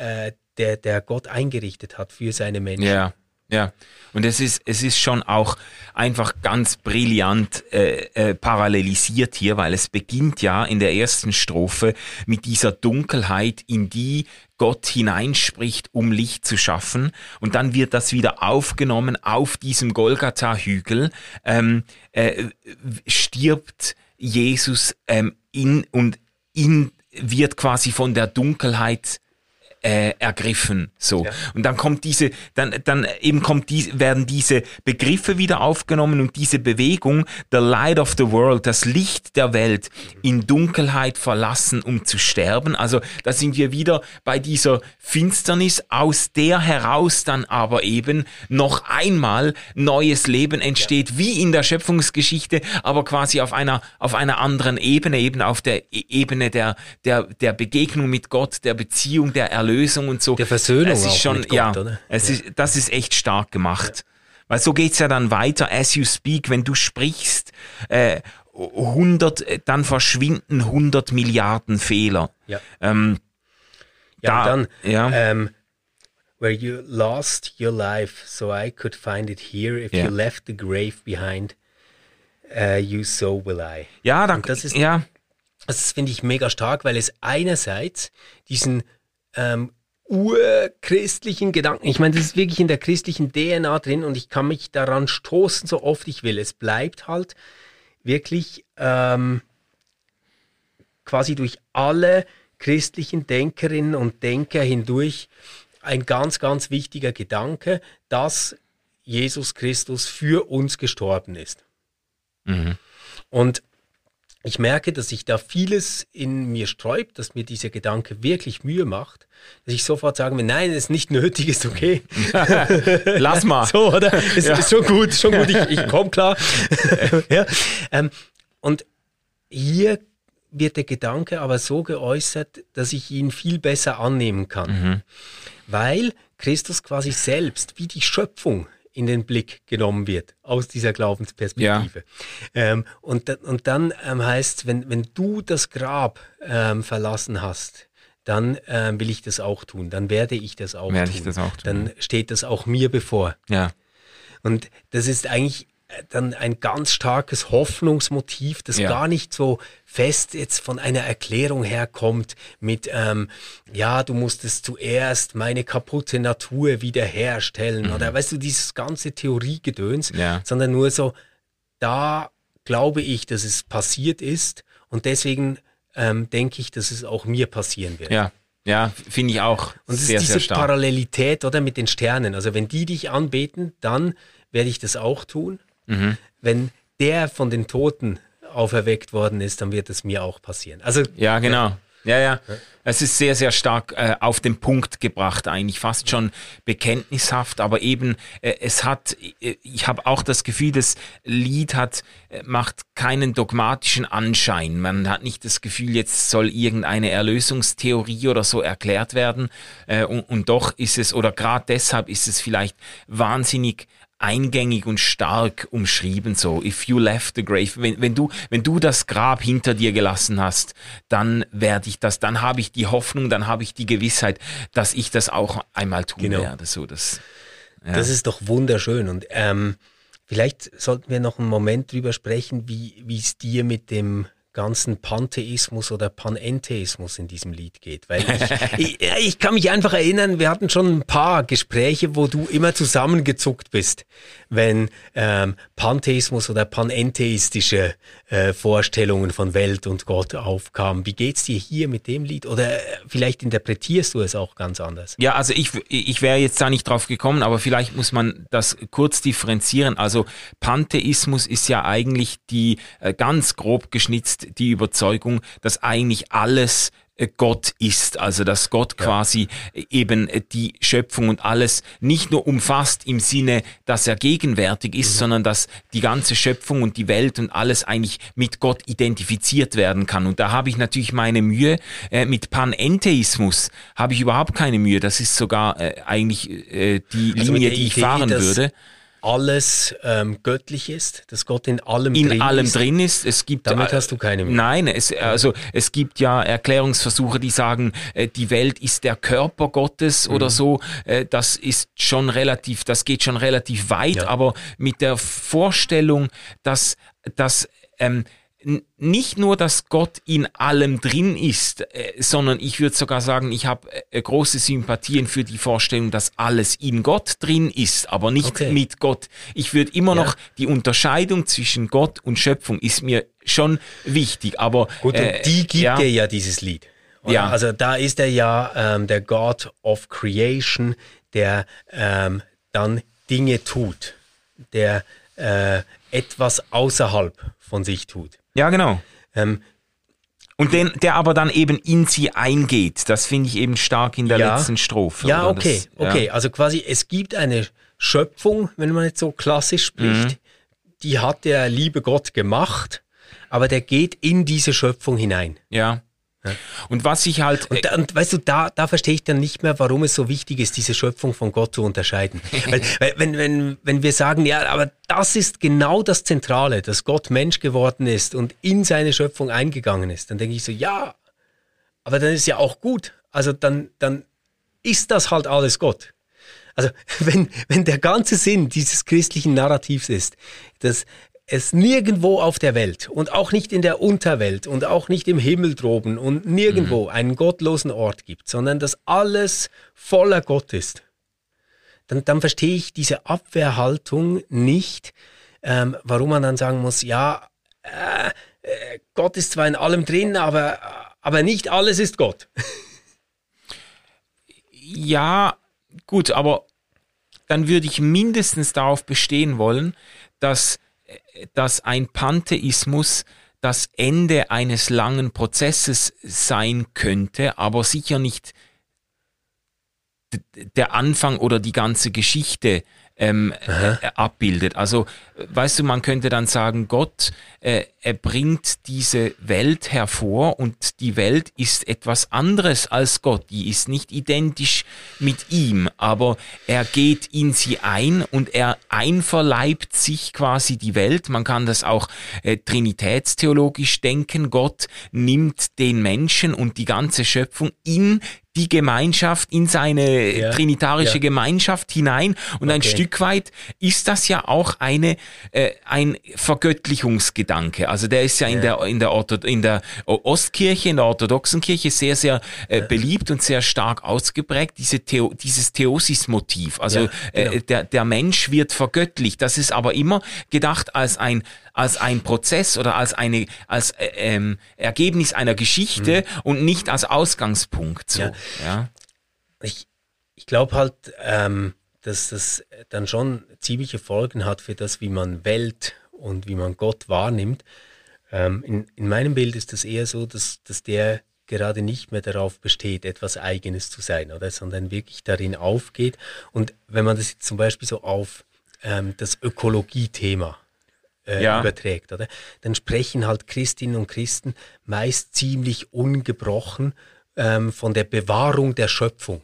äh, der, der Gott eingerichtet hat für seine Menschen. Ja. Ja, und es ist, es ist schon auch einfach ganz brillant äh, äh, parallelisiert hier, weil es beginnt ja in der ersten Strophe mit dieser Dunkelheit, in die Gott hineinspricht, um Licht zu schaffen. Und dann wird das wieder aufgenommen auf diesem Golgatha-Hügel, ähm, äh, stirbt Jesus ähm, in und in wird quasi von der Dunkelheit äh, ergriffen. So. Ja. Und dann kommt diese, dann, dann eben kommt die, werden diese Begriffe wieder aufgenommen und diese Bewegung, the light of the world, das Licht der Welt in Dunkelheit verlassen, um zu sterben. Also da sind wir wieder bei dieser Finsternis, aus der heraus dann aber eben noch einmal neues Leben entsteht, ja. wie in der Schöpfungsgeschichte, aber quasi auf einer, auf einer anderen Ebene, eben auf der e-, Ebene der, der, der Begegnung mit Gott, der Beziehung, der Erlösung Erlösung und so. Der Versöhnung es ist schon, Gott, ja, oder? Es ja. Ist, das ist echt stark gemacht. Ja. Weil so geht's ja dann weiter, as you speak, wenn du sprichst, äh, 100, dann verschwinden 100 Milliarden Fehler. Ja. Ähm, ja, da, dann, ja. Ähm, where you lost your life, so I could find it here. If ja. you left the grave behind, uh, you so will I. Ja, dann, das ist, ja. Das finde ich mega stark, weil es einerseits diesen ähm, urchristlichen Gedanken. Ich meine, das ist wirklich in der christlichen DNA drin und ich kann mich daran stoßen, so oft ich will. Es bleibt halt wirklich ähm, quasi durch alle christlichen Denkerinnen und Denker hindurch ein ganz, ganz wichtiger Gedanke, dass Jesus Christus für uns gestorben ist. Mhm. Und ich merke, dass sich da vieles in mir sträubt, dass mir dieser Gedanke wirklich Mühe macht, dass ich sofort sagen will, nein, es ist nicht nötig, ist okay. Lass mal. so, oder? Ist, ja. ist schon gut, schon gut, ich, ich komme klar. ja. Ähm, und hier wird der Gedanke aber so geäußert, dass ich ihn viel besser annehmen kann. Mhm. Weil Christus quasi selbst, wie die Schöpfung, in den Blick genommen wird aus dieser Glaubensperspektive. Ja. Ähm, und, und dann ähm, heißt, wenn, wenn du das Grab ähm, verlassen hast, dann ähm, will ich das auch tun, dann werde ich das auch werde tun. Ich das auch tun. Dann steht das auch mir bevor. Ja. Und das ist eigentlich dann ein ganz starkes Hoffnungsmotiv, das ja. gar nicht so fest jetzt von einer Erklärung herkommt mit, ähm, ja, du musstest zuerst meine kaputte Natur wiederherstellen mhm. oder weißt du, dieses ganze Theoriegedöns, ja. sondern nur so, da glaube ich, dass es passiert ist und deswegen ähm, denke ich, dass es auch mir passieren wird. Ja. Ja, finde ich auch. Und es sehr, ist diese Parallelität, oder mit den Sternen. Also wenn die dich anbeten, dann werde ich das auch tun. Mhm. Wenn der von den Toten auferweckt worden ist, dann wird es mir auch passieren. Also ja, genau. Ja, ja. Es ist sehr, sehr stark äh, auf den Punkt gebracht, eigentlich fast schon bekenntnishaft, aber eben äh, es hat, äh, ich habe auch das Gefühl, das Lied hat, äh, macht keinen dogmatischen Anschein. Man hat nicht das Gefühl, jetzt soll irgendeine Erlösungstheorie oder so erklärt werden. Äh, und, und doch ist es, oder gerade deshalb ist es vielleicht wahnsinnig eingängig und stark umschrieben so. If you left the grave, wenn, wenn du wenn du das Grab hinter dir gelassen hast, dann werde ich das, dann habe ich die Hoffnung, dann habe ich die Gewissheit, dass ich das auch einmal tun genau. werde. So das. Ja. Das ist doch wunderschön und ähm, vielleicht sollten wir noch einen Moment drüber sprechen, wie wie es dir mit dem ganzen Pantheismus oder Panentheismus in diesem Lied geht. Weil ich, ich, ich, kann mich einfach erinnern, wir hatten schon ein paar Gespräche, wo du immer zusammengezuckt bist, wenn ähm, Pantheismus oder panentheistische äh, Vorstellungen von Welt und Gott aufkamen. Wie geht's dir hier mit dem Lied? Oder äh, vielleicht interpretierst du es auch ganz anders? Ja, also ich, ich wäre jetzt da nicht drauf gekommen, aber vielleicht muss man das kurz differenzieren. Also Pantheismus ist ja eigentlich die äh, ganz grob die Überzeugung, dass eigentlich alles äh, Gott ist, also dass Gott ja. quasi äh, eben äh, die Schöpfung und alles nicht nur umfasst im Sinne, dass er gegenwärtig ist, mhm. sondern dass die ganze Schöpfung und die Welt und alles eigentlich mit Gott identifiziert werden kann. Und da habe ich natürlich meine Mühe. mit Panentheismus habe ich überhaupt keine Mühe. Das ist sogar eigentlich die also Linie, die ich fahren würde alles ähm, göttlich ist, dass Gott in allem in drin allem ist. drin ist. Es gibt damit hast du keine mehr. Nein, es, also es gibt ja Erklärungsversuche, die sagen, äh, die Welt ist der Körper Gottes mhm. oder so. Äh, das ist schon relativ, das geht schon relativ weit, ja. aber mit der Vorstellung, dass dass ähm, nicht nur, dass Gott in allem drin ist, äh, sondern ich würde sogar sagen, ich habe äh, große Sympathien für die Vorstellung, dass alles in Gott drin ist, aber nicht okay. mit Gott. Ich würde immer ja. noch die Unterscheidung zwischen Gott und Schöpfung ist mir schon wichtig, aber gut, äh, die gibt ja. dir ja dieses Lied. Oder? Ja, also da ist er ja ähm, der God of Creation, der ähm, dann Dinge tut, der äh, etwas außerhalb von sich tut. Ja, genau. Ähm, und den, der aber dann eben in sie eingeht. Das finde ich eben stark in der ja, letzten Strophe. Ja, okay, das, ja. okay. Also quasi, es gibt eine Schöpfung, wenn man jetzt so klassisch spricht, mhm. die hat der liebe Gott gemacht, aber der geht in diese Schöpfung hinein. Ja. Und was ich halt. Und, da, und, weißt du, da, da verstehe ich dann nicht mehr, warum es so wichtig ist, diese Schöpfung von Gott zu unterscheiden. weil, weil, wenn, wenn, wenn wir sagen, ja, aber das ist genau das Zentrale, dass Gott Mensch geworden ist und in seine Schöpfung eingegangen ist, dann denke ich so, ja, aber dann ist ja auch gut. Also dann, dann ist das halt alles Gott. Also wenn, wenn der ganze Sinn dieses christlichen Narrativs ist, dass es nirgendwo auf der Welt und auch nicht in der Unterwelt und auch nicht im Himmel droben und nirgendwo mhm. einen gottlosen Ort gibt, sondern dass alles voller Gott ist, dann, dann verstehe ich diese Abwehrhaltung nicht, ähm, warum man dann sagen muss, ja, äh, äh, Gott ist zwar in allem drin, aber, aber nicht alles ist Gott. Ja, gut, aber dann würde ich mindestens darauf bestehen wollen, dass, dass ein Pantheismus das Ende eines langen Prozesses sein könnte, aber sicher nicht der Anfang oder die ganze Geschichte ähm, äh, abbildet. Also, weißt du, man könnte dann sagen, Gott, äh, er bringt diese Welt hervor und die Welt ist etwas anderes als Gott. Die ist nicht identisch mit ihm, aber er geht in sie ein und er einverleibt sich quasi die Welt. Man kann das auch äh, trinitätstheologisch denken. Gott nimmt den Menschen und die ganze Schöpfung in die Gemeinschaft, in seine ja, trinitarische ja. Gemeinschaft hinein. Und okay. ein Stück weit ist das ja auch eine, äh, ein Vergöttlichungsgedanke. Also der ist ja, ja. in der, in der, Ortho in der Ostkirche, in der orthodoxen Kirche sehr, sehr äh, beliebt und sehr stark ausgeprägt, diese Theo, dieses Theosis-Motiv. Also äh, genau. äh, der, der Mensch wird vergöttlicht. Das ist aber immer gedacht als ein als ein Prozess oder als eine als äh, ähm, Ergebnis einer Geschichte mhm. und nicht als Ausgangspunkt. So. Ja. ja. Ich, ich glaube halt, ähm, dass das dann schon ziemliche Folgen hat für das, wie man Welt und wie man Gott wahrnimmt. Ähm, in, in meinem Bild ist es eher so, dass, dass der gerade nicht mehr darauf besteht, etwas Eigenes zu sein, oder? Sondern wirklich darin aufgeht. Und wenn man das jetzt zum Beispiel so auf ähm, das Ökologie-Thema äh, ja. überträgt, oder? Dann sprechen halt Christinnen und Christen meist ziemlich ungebrochen ähm, von der Bewahrung der Schöpfung.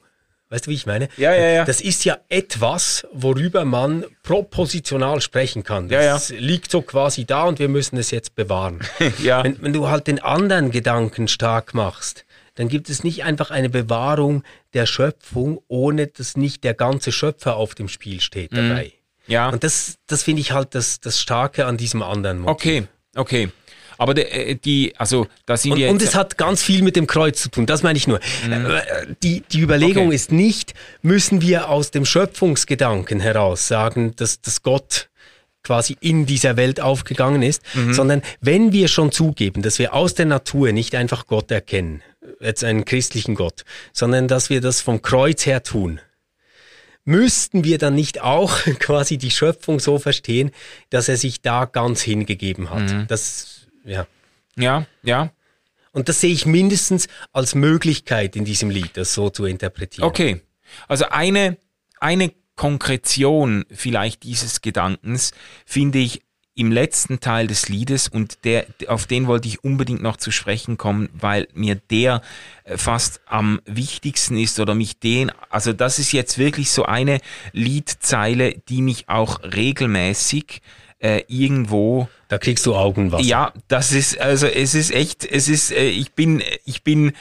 Weißt du, wie ich meine? Ja, ja, ja. Das ist ja etwas, worüber man propositional sprechen kann. Das ja, ja. liegt so quasi da und wir müssen es jetzt bewahren. ja. Wenn, wenn du halt den anderen Gedanken stark machst, dann gibt es nicht einfach eine Bewahrung der Schöpfung, ohne dass nicht der ganze Schöpfer auf dem Spiel steht mhm. Ja. Und das, das finde ich halt das, das Starke an diesem anderen Motiv. Okay, okay. Aber die, äh, die also da sind und, wir und es hat ganz viel mit dem Kreuz zu tun. Das meine ich nur. Mhm. Äh, die, die Überlegung okay. ist nicht, müssen wir aus dem Schöpfungsgedanken heraus sagen, dass, dass Gott quasi in dieser Welt aufgegangen ist, mhm. sondern wenn wir schon zugeben, dass wir aus der Natur nicht einfach Gott erkennen, jetzt einen christlichen Gott, sondern dass wir das vom Kreuz her tun, müssten wir dann nicht auch quasi die Schöpfung so verstehen, dass er sich da ganz hingegeben hat? Mhm. Das, ja. Ja, ja. Und das sehe ich mindestens als Möglichkeit in diesem Lied, das so zu interpretieren. Okay. Also eine, eine Konkretion vielleicht dieses Gedankens finde ich im letzten Teil des Liedes und der, auf den wollte ich unbedingt noch zu sprechen kommen, weil mir der äh, fast am wichtigsten ist oder mich den, also das ist jetzt wirklich so eine Liedzeile, die mich auch regelmäßig äh, irgendwo da kriegst du Augenwasser. Ja, das ist, also es ist echt, es ist, äh, ich bin, ich bin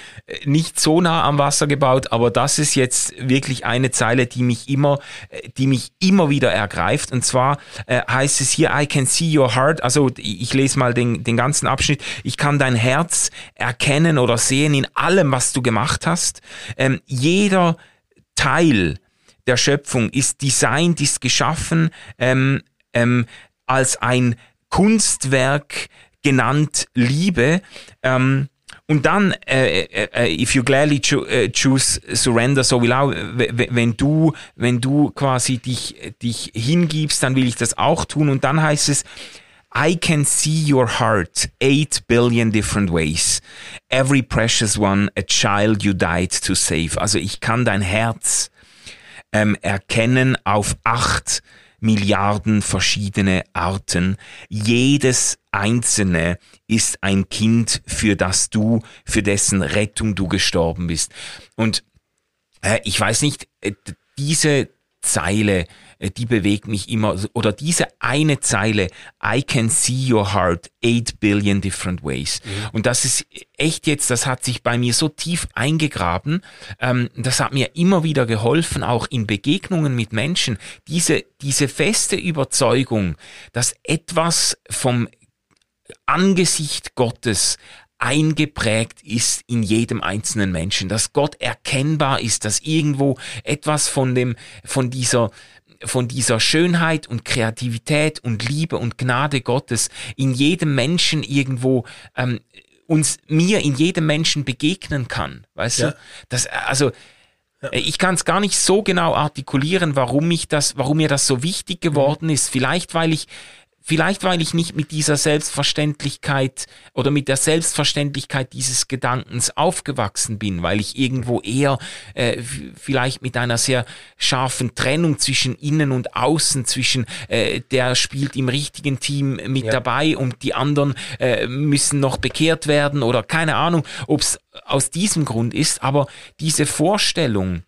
nicht so nah am Wasser gebaut, aber das ist jetzt wirklich eine Zeile, die mich immer, äh, die mich immer wieder ergreift. Und zwar äh, heißt es hier, I can see your heart, also ich lese mal den, den ganzen Abschnitt, ich kann dein Herz erkennen oder sehen in allem, was du gemacht hast. Ähm, jeder Teil der Schöpfung ist designt, ist geschaffen ähm, ähm, als ein Kunstwerk genannt Liebe. Ähm, und dann, äh, äh, äh if you gladly cho äh, choose surrender, so will auch, wenn du, wenn du quasi dich, dich hingibst, dann will ich das auch tun. Und dann heißt es, I can see your heart eight billion different ways. Every precious one, a child you died to save. Also ich kann dein Herz ähm, erkennen auf acht Milliarden verschiedene Arten. Jedes einzelne ist ein Kind, für das du, für dessen Rettung du gestorben bist. Und äh, ich weiß nicht, äh, diese Zeile die bewegt mich immer, oder diese eine Zeile, I can see your heart eight billion different ways. Mhm. Und das ist echt jetzt, das hat sich bei mir so tief eingegraben, ähm, das hat mir immer wieder geholfen, auch in Begegnungen mit Menschen, diese, diese feste Überzeugung, dass etwas vom Angesicht Gottes eingeprägt ist in jedem einzelnen Menschen, dass Gott erkennbar ist, dass irgendwo etwas von dem, von dieser, von dieser Schönheit und Kreativität und Liebe und Gnade Gottes in jedem Menschen irgendwo ähm, uns mir in jedem Menschen begegnen kann, weißt ja. du? Das also Äh, Ich kann es gar nicht so genau artikulieren, warum ich das, warum mir das so wichtig geworden ist. Vielleicht, weil ich Vielleicht, weil ich nicht mit dieser Selbstverständlichkeit oder mit der Selbstverständlichkeit dieses Gedankens aufgewachsen bin, weil ich irgendwo eher äh, vielleicht mit einer sehr scharfen Trennung zwischen innen und außen, zwischen äh, der spielt im richtigen Team mit Ja. dabei und die anderen äh, müssen noch bekehrt werden oder keine Ahnung, ob es aus diesem Grund ist, aber diese Vorstellung,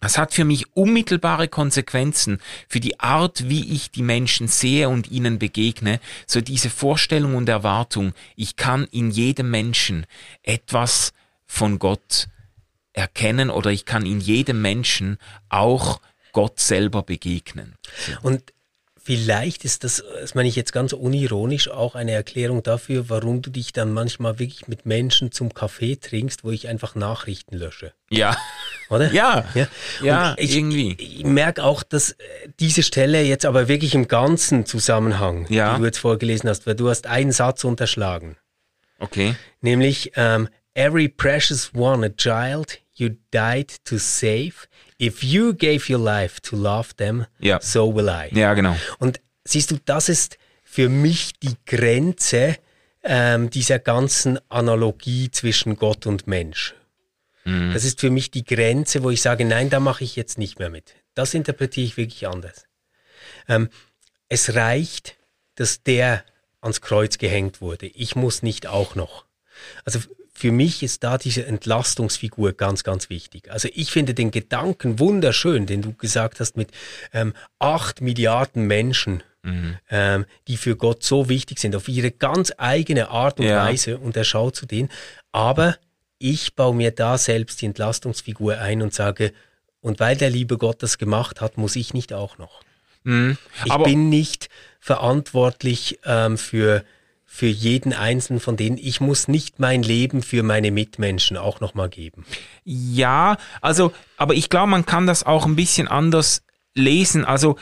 das hat für mich unmittelbare Konsequenzen für die Art, wie ich die Menschen sehe und ihnen begegne. So diese Vorstellung und Erwartung, ich kann in jedem Menschen etwas von Gott erkennen oder ich kann in jedem Menschen auch Gott selber begegnen. Und vielleicht ist das, das meine ich jetzt ganz unironisch, auch eine Erklärung dafür, warum du dich dann manchmal wirklich mit Menschen zum Kaffee trinkst, wo ich einfach Nachrichten lösche. Ja, Oder? ja, Ja, ja, ich, irgendwie. Ich merke auch, dass äh, diese Stelle jetzt aber wirklich im ganzen Zusammenhang, Ja. die du jetzt vorgelesen hast, weil du hast einen Satz unterschlagen, Okay. nämlich ähm, Every precious one a child you died to save. If you gave your life to love them, Ja. so will I. Ja, genau. Und siehst du, das ist für mich die Grenze ähm, dieser ganzen Analogie zwischen Gott und Mensch. Das ist für mich die Grenze, wo ich sage, nein, da mache ich jetzt nicht mehr mit. Das interpretiere ich wirklich anders. Ähm, es reicht, dass der ans Kreuz gehängt wurde. Ich muss nicht auch noch. Also für mich ist da diese Entlastungsfigur ganz, ganz wichtig. Also ich finde den Gedanken wunderschön, den du gesagt hast mit ähm, acht Milliarden Menschen, ähm, die für Gott so wichtig sind, auf ihre ganz eigene Art und Ja. Weise und er schaut zu denen. Aber ich baue mir da selbst die Entlastungsfigur ein und sage, und weil der liebe Gott das gemacht hat, muss ich nicht auch noch. Mhm. Ich bin nicht verantwortlich ähm, für, für jeden einzelnen von denen. Ich muss nicht mein Leben für meine Mitmenschen auch nochmal geben. Ja, also, aber ich glaube, man kann das auch ein bisschen anders lesen. Also,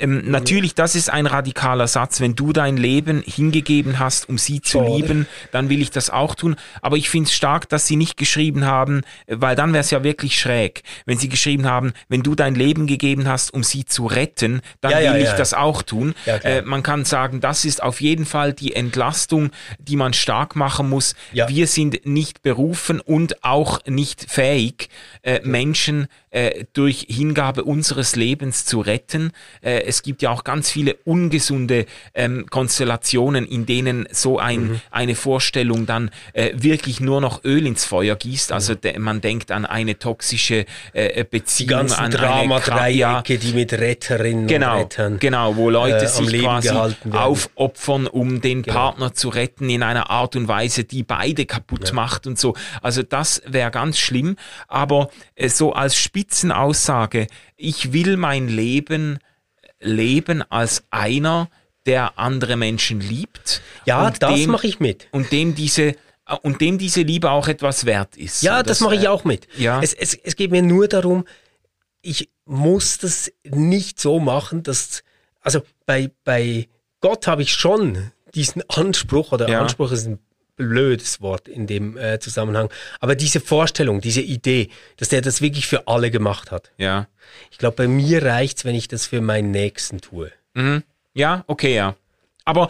ähm, natürlich, das ist ein radikaler Satz. Wenn du dein Leben hingegeben hast, um sie zu lieben, dann will ich das auch tun. Aber ich finde es stark, dass sie nicht geschrieben haben, äh, weil dann wäre es ja wirklich schräg, wenn sie geschrieben haben, wenn du dein Leben gegeben hast, um sie zu retten, dann Ja, will ja, ich ja. das auch tun. Äh, man kann sagen, das ist auf jeden Fall die Entlastung, die man stark machen muss. Wir sind nicht berufen und auch nicht fähig, äh, Menschen äh, durch Hingabe unseres Lebens zu retten. Äh, es gibt ja auch ganz viele ungesunde ähm, Konstellationen, in denen so ein, Mhm. eine Vorstellung dann äh, wirklich nur noch Öl ins Feuer gießt. Also de man denkt an eine toxische äh, Die Beziehung, ganzen an ja, Dramadreiecke, die mit Retterinnen und Genau, Rettern. genau, wo Leute äh, sich Leben quasi aufopfern, um den Genau. Partner zu retten in einer Art und Weise, die beide kaputt macht und so. Also das wäre ganz schlimm. Aber äh, so als Spitzenaussage, ich will mein Leben leben als einer, der andere Menschen liebt. Ja, das mache ich mit. Und dem diese und dem diese Liebe auch etwas wert ist. Ja, Und das, mache ich äh, auch mit. ja. Es, es, es geht mir nur darum, ich muss das nicht so machen, dass, also bei, bei Gott habe ich schon diesen Anspruch, oder Ja. Anspruch ist ein blödes Wort in dem äh, Zusammenhang, aber diese Vorstellung, diese Idee, dass der das wirklich für alle gemacht hat. Ja. Ich glaube, bei mir reicht's, wenn ich das für meinen Nächsten tue. Mhm. Ja, okay, ja. Aber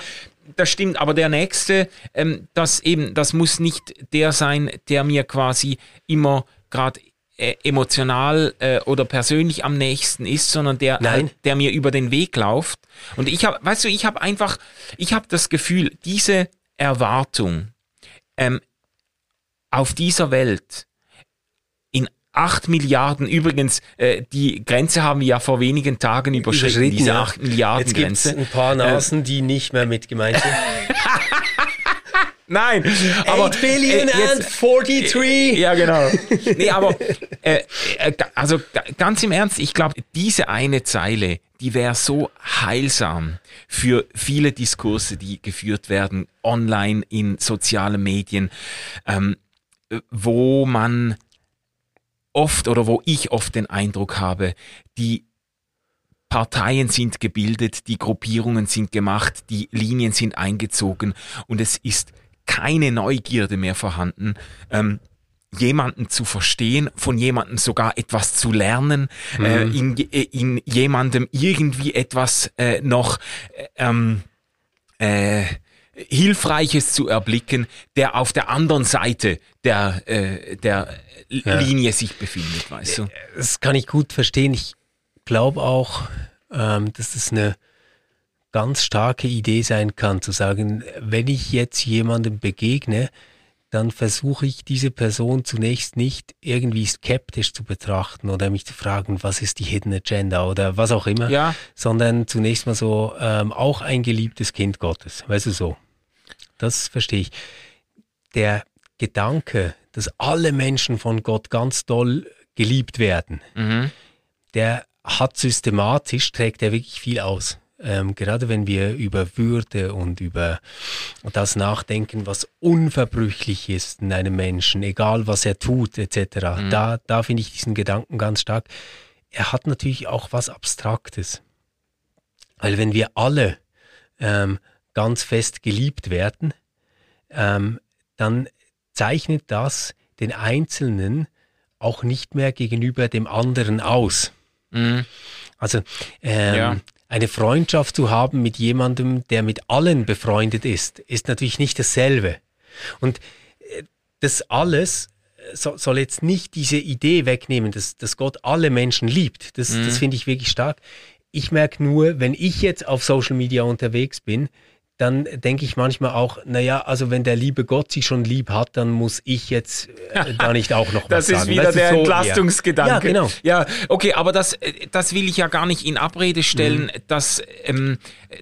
das stimmt, aber der nächste, ähm, das eben, das muss nicht der sein, der mir quasi immer gerade äh, emotional äh, oder persönlich am nächsten ist, sondern der, Nein. halt, der mir über den Weg läuft. Und ich habe, weißt du, ich habe einfach, ich habe das Gefühl, diese Erwartung ähm, auf dieser Welt in acht Milliarden, übrigens, äh, die Grenze haben wir ja vor wenigen Tagen überschritten, diese ja. acht Milliarden Jetzt Grenze. ein paar Nasen, die nicht mehr mit gemeint sind. Nein, aber 8 billion äh, jetzt- and 43! Ja, genau. Nee, aber äh, äh, also ga- ganz im Ernst, ich glaube, diese eine Zeile, die wäre so heilsam für viele Diskurse, die geführt werden online in sozialen Medien, ähm, äh, wo man oft oder wo ich oft den Eindruck habe, die Parteien sind gebildet, die Gruppierungen sind gemacht, die Linien sind eingezogen und es ist keine Neugierde mehr vorhanden, ähm, jemanden zu verstehen, von jemandem sogar etwas zu lernen, mhm. äh, in, äh, in jemandem irgendwie etwas äh, noch äh, ähm, äh, Hilfreiches zu erblicken, der auf der anderen Seite der, äh, der ja. Linie sich befindet, weißt du? Das kann ich gut verstehen. Ich glaube auch, ähm, dass das eine ganz starke Idee sein kann, zu sagen, wenn ich jetzt jemandem begegne, dann versuche ich diese Person zunächst nicht irgendwie skeptisch zu betrachten oder mich zu fragen, was ist die Hidden Agenda oder was auch immer, ja. sondern zunächst mal so ähm, auch ein geliebtes Kind Gottes, weißt du so. Das verstehe ich. Der Gedanke, dass alle Menschen von Gott ganz doll geliebt werden, mhm. der hat systematisch, trägt er wirklich viel aus ähm, gerade wenn wir über Würde und über das nachdenken, was unverbrüchlich ist in einem Menschen, egal was er tut, etc., mhm. da, da finde ich diesen Gedanken ganz stark. Er hat natürlich auch was Abstraktes. Weil wenn wir alle ähm, ganz fest geliebt werden, ähm, dann zeichnet das den Einzelnen auch nicht mehr gegenüber dem anderen aus. Mhm. Also ähm, ja eine Freundschaft zu haben mit jemandem, der mit allen befreundet ist, ist natürlich nicht dasselbe. Und äh, das alles äh, soll jetzt nicht diese Idee wegnehmen, dass, dass Gott alle Menschen liebt. Das, mhm. das finde ich wirklich stark. Ich merke nur, wenn ich jetzt auf Social Media unterwegs bin, dann denke ich manchmal auch, naja, also wenn der liebe Gott sie schon lieb hat, dann muss ich jetzt äh, da nicht auch noch was sagen. Das ist wieder weißt der so, Entlastungsgedanke. Ja, genau. Ja, okay, aber das, äh, das will ich ja gar nicht in Abrede stellen, mhm. dass, ähm,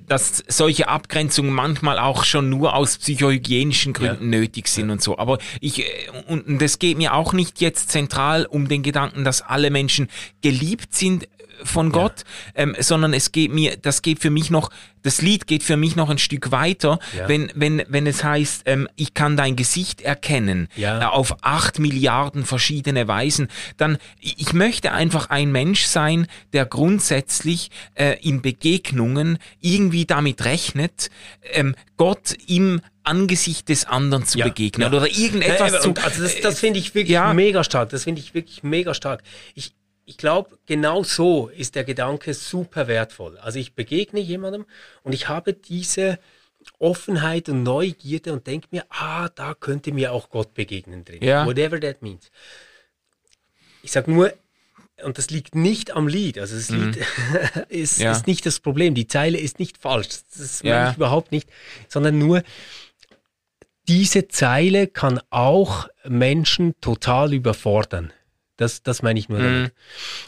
dass solche Abgrenzungen manchmal auch schon nur aus psychohygienischen Gründen ja. nötig sind ja. und so. Aber ich, äh, und das geht mir auch nicht jetzt zentral um den Gedanken, dass alle Menschen geliebt sind von Gott, ja. ähm, sondern es geht mir, das geht für mich noch, das Lied geht für mich noch ein Stück weiter, ja. wenn, wenn, wenn es heißt, ähm, ich kann dein Gesicht erkennen, ja. äh, auf acht Milliarden verschiedene Weisen, dann, ich möchte einfach ein Mensch sein, der grundsätzlich äh, in Begegnungen irgendwie damit rechnet, ähm, Gott im Angesicht des anderen zu ja, begegnen ja. oder irgendetwas ja, zu. Also das, das finde ich wirklich mega stark. Das finde ich wirklich mega stark. Ich, ich glaube, genau so ist der Gedanke super wertvoll. Also ich begegne jemandem und ich habe diese Offenheit und Neugierde und denke mir, ah, da könnte mir auch Gott begegnen drin. Ja. Whatever that means. Ich sage nur, und das liegt nicht am Lied, also das mhm. Lied ist, ja. ist, nicht das Problem, die Zeile ist nicht falsch, das meine ja. ich überhaupt nicht, sondern nur, diese Zeile kann auch Menschen total überfordern. Das, das meine ich nur damit. Mhm.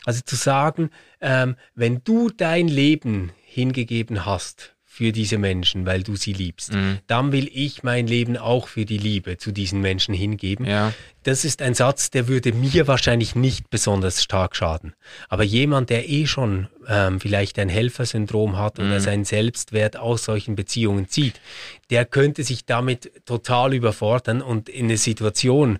Also zu sagen, ähm, wenn du dein Leben hingegeben hast für diese Menschen, weil du sie liebst, mhm. dann will ich mein Leben auch für die Liebe zu diesen Menschen hingeben. Ja. Das ist ein Satz, der würde mir wahrscheinlich nicht besonders stark schaden. Aber jemand, der eh schon ähm, vielleicht ein Helfersyndrom hat mhm. oder seinen Selbstwert aus solchen Beziehungen zieht, der könnte sich damit total überfordern und in eine Situation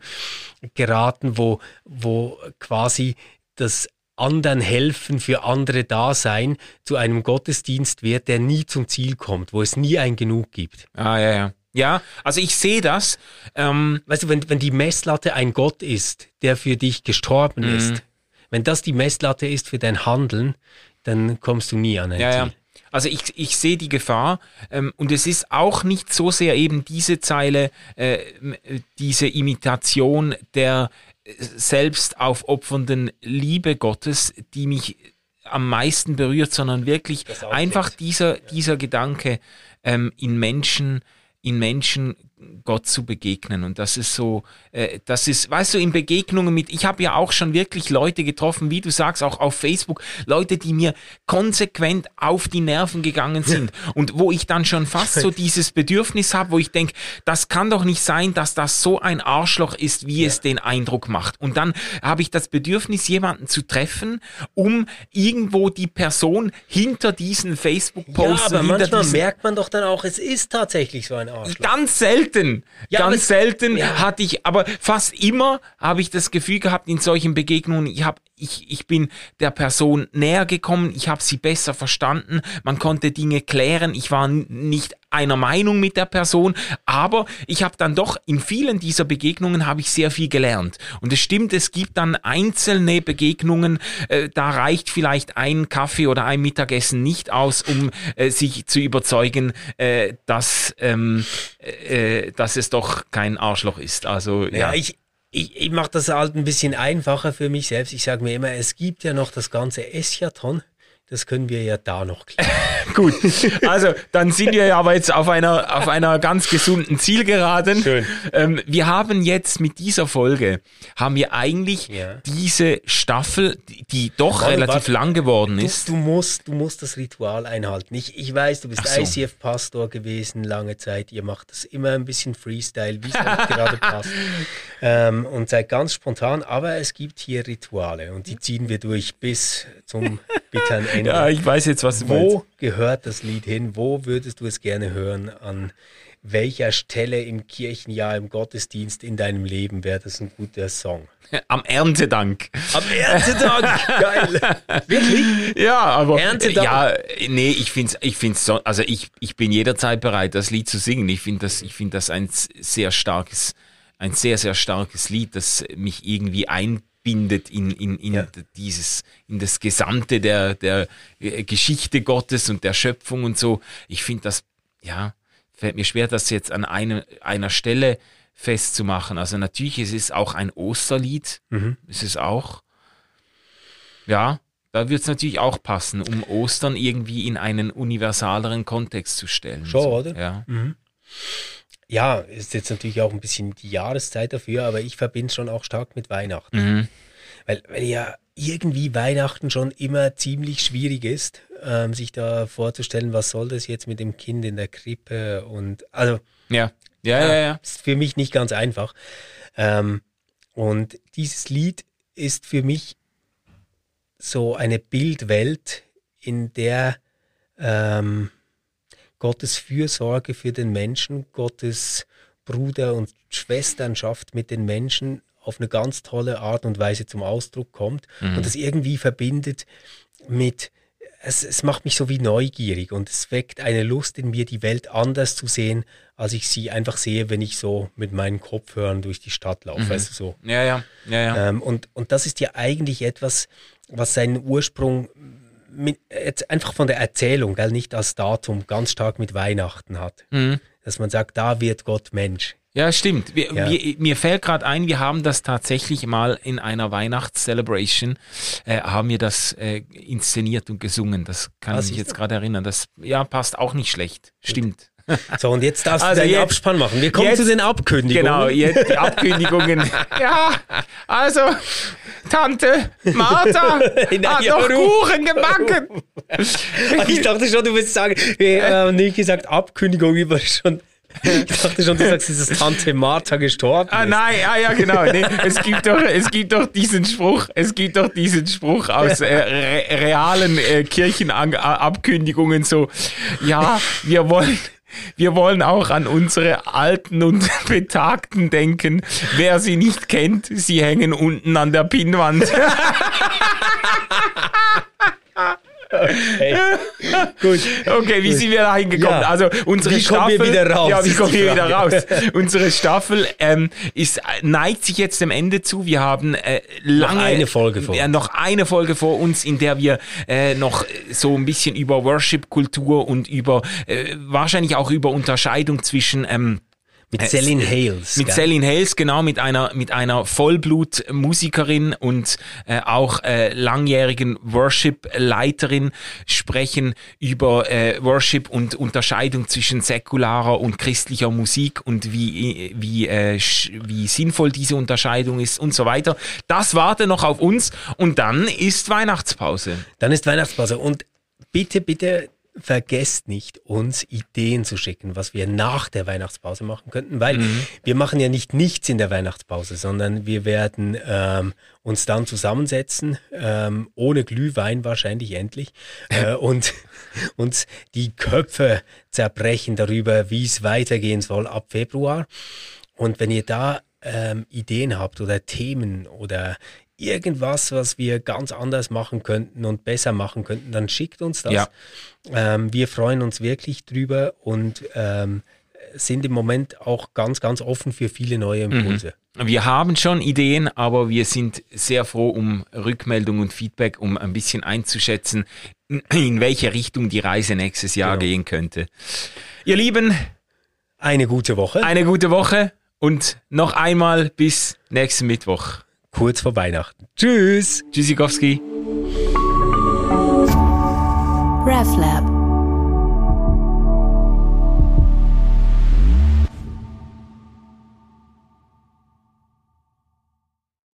geraten, wo, wo quasi das anderen helfen, für andere da sein, zu einem Gottesdienst wird, der nie zum Ziel kommt, wo es nie ein Genug gibt. Ah, ja, ja. Ja, also ich sehe das. Ähm weißt du, wenn, wenn die Messlatte ein Gott ist, der für dich gestorben mhm. ist, wenn das die Messlatte ist für dein Handeln, dann kommst du nie an ein ja, Ziel. Ja. Also ich, ich sehe die Gefahr ähm, und es ist auch nicht so sehr eben diese Zeile, äh, diese Imitation der selbst aufopfernden Liebe Gottes, die mich am meisten berührt, sondern wirklich einfach dieser, dieser Gedanke ähm, in Menschen, in Menschen Gott zu begegnen. Und das ist so, äh, das ist, weißt du, in Begegnungen mit, ich habe ja auch schon wirklich Leute getroffen, wie du sagst, auch auf Facebook, Leute, die mir konsequent auf die Nerven gegangen sind. Und wo ich dann schon fast so dieses Bedürfnis habe, wo ich denke, das kann doch nicht sein, dass das so ein Arschloch ist, wie ja. es den Eindruck macht. Und dann habe ich das Bedürfnis, jemanden zu treffen, um irgendwo die Person hinter diesen Facebook-Posts. Ja, aber manchmal merkt man doch dann auch, es ist tatsächlich so ein Arschloch. Ganz selten. Ja, ganz selten ja. hatte ich, aber fast immer habe ich das Gefühl gehabt in solchen Begegnungen, ich habe ich, ich bin der Person näher gekommen, ich habe sie besser verstanden, man konnte Dinge klären, ich war nicht einer Meinung mit der Person, aber ich habe dann doch in vielen dieser Begegnungen habe ich sehr viel gelernt. Und es stimmt, es gibt dann einzelne Begegnungen, äh, da reicht vielleicht ein Kaffee oder ein Mittagessen nicht aus, um äh, sich zu überzeugen, äh, dass, ähm, äh, dass es doch kein Arschloch ist. Also ja, ja ich, ich, ich mache das halt ein bisschen einfacher für mich selbst. Ich sage mir immer, es gibt ja noch das ganze Eschaton. Das können wir ja da noch klären. Gut, also dann sind wir ja aber jetzt auf einer, auf einer ganz gesunden Zielgeraden. Schön. Ähm, wir haben jetzt mit dieser Folge, haben wir eigentlich Ja. diese Staffel, die, doch Warte, relativ warte. lang geworden Du, ist. du, musst, du musst das Ritual einhalten. Ich, ich weiß, du bist so. ICF-Pastor gewesen lange Zeit. Ihr macht das immer ein bisschen Freestyle, wie es euch gerade passt. Ähm, und seid ganz spontan. Aber es gibt hier Rituale und die ziehen wir durch bis zum bitteren Ende. Ja, ich weiß jetzt, was du meinst. Wo gehört das Lied hin? Wo würdest du es gerne hören? An welcher Stelle im Kirchenjahr, im Gottesdienst in deinem Leben wäre das ein guter Song? Am Erntedank. Am Erntetag! Geil! Wirklich? Ja, aber Erntedank. ja, nee, ich find's, ich find's so, also ich, ich bin jederzeit bereit, das Lied zu singen. Ich finde das, ich finde das ein sehr starkes, ein sehr, sehr starkes Lied, das mich irgendwie einbindet in, in, in Ja. dieses, in das Gesamte der, der äh, Geschichte Gottes und der Schöpfung und so. Ich finde das, ja, fällt mir schwer, das jetzt an eine, einer Stelle festzumachen. Also natürlich, es ist auch ein Osterlied. Mhm. Es ist auch, ja, da wird es natürlich auch passen, um Ostern irgendwie in einen universaleren Kontext zu stellen. Schon, so, oder? Ja. Ja, ist jetzt natürlich auch ein bisschen die Jahreszeit dafür, aber ich verbinde es schon auch stark mit Weihnachten. Mhm. Weil, weil ja irgendwie Weihnachten schon immer ziemlich schwierig ist, ähm, sich da vorzustellen, was soll das jetzt mit dem Kind in der Krippe und also Ja. Ja, ja, ja. ist für mich nicht ganz einfach. Ähm, und dieses Lied ist für mich so eine Bildwelt, in der ähm, Gottes Fürsorge für den Menschen, Gottes Bruder- und Schwesternschaft mit den Menschen auf eine ganz tolle Art und Weise zum Ausdruck kommt und das irgendwie verbindet mit, es, es macht mich so wie neugierig und es weckt eine Lust in mir, die Welt anders zu sehen, als ich sie einfach sehe, wenn ich so mit meinen Kopfhörern durch die Stadt laufe. Weißt du, so. Ja, ja, ja, ja. Ähm, und, und das ist ja eigentlich etwas, was seinen Ursprung mit, jetzt einfach von der Erzählung, gell, nicht als Datum, ganz stark mit Weihnachten hat. Mhm. Dass man sagt, da wird Gott Mensch. Ja, stimmt. Wir, Ja. Wir, mir fällt gerade ein, wir haben das tatsächlich mal in einer Weihnachtscelebration, äh, haben wir das äh, inszeniert und gesungen. Das kann Ah, ich mich jetzt gerade erinnern. Das ja, passt auch nicht schlecht. Stimmt. So, und jetzt darfst Also du deinen jetzt- Abspann machen. Wir kommen jetzt- zu den Abkündigungen. Genau, jetzt die Ankündigungen. ja, also, Tante Martha Nein, hat ja, noch? Kuchen gebacken. Ich dachte schon, du willst sagen, wir haben nicht gesagt Abkündigung, war schon. Ich dachte schon, du sagst, es ist Tante Martha gestorben. Ah nein, ah ja genau. Nee, es gibt doch, es gibt doch diesen Spruch, es gibt doch diesen Spruch aus äh, re realen äh, Kirchenabkündigungen so. Ja, wir wollen. Wir wollen auch an unsere Alten und Betagten denken. Wer sie nicht kennt, sie hängen unten an der Pinnwand. Hey. Gut. Okay, wie sind wir da hingekommen? Ja. Also unsere Wie kommen Staffel. wir wieder raus, Ja, wie kommen wir wieder raus? Unsere Staffel ähm, ist neigt sich jetzt dem Ende zu. Wir haben äh, lange eine Folge vor Ja, noch eine Folge vor uns, in der wir äh, noch so ein bisschen über Worship-Kultur und über äh, wahrscheinlich auch über Unterscheidung zwischen ähm, Mit Celine Hales. mit gell? Celine Hales, genau, mit einer, mit einer Vollblut-Musikerin und äh, auch äh, langjährigen Worship-Leiterin sprechen über äh, Worship und Unterscheidung zwischen säkularer und christlicher Musik und wie, wie, äh, wie sinnvoll diese Unterscheidung ist und so weiter. Das warte noch auf uns und dann ist Weihnachtspause. Dann ist Weihnachtspause. Und bitte, bitte vergesst nicht, uns Ideen zu schicken, was wir nach der Weihnachtspause machen könnten, weil wir machen ja nicht nichts in der Weihnachtspause, sondern wir werden ähm, uns dann zusammensetzen, ähm, ohne Glühwein wahrscheinlich endlich, äh, und uns die Köpfe zerbrechen darüber, wie es weitergehen soll ab Februar. Und wenn ihr da ähm, Ideen habt oder Themen oder irgendwas, was wir ganz anders machen könnten und besser machen könnten, dann schickt uns das. Ja. Ähm, wir freuen uns wirklich drüber und ähm, sind im Moment auch ganz, ganz offen für viele neue Impulse. Wir haben schon Ideen, aber wir sind sehr froh um Rückmeldung und Feedback, um ein bisschen einzuschätzen, in welche Richtung die Reise nächstes Jahr Genau. gehen könnte. Ihr Lieben, Eine gute Woche, eine gute Woche und noch einmal bis nächsten Mittwoch. Kurz vor Weihnachten. Tschüss! Tschüssikowski. RefLab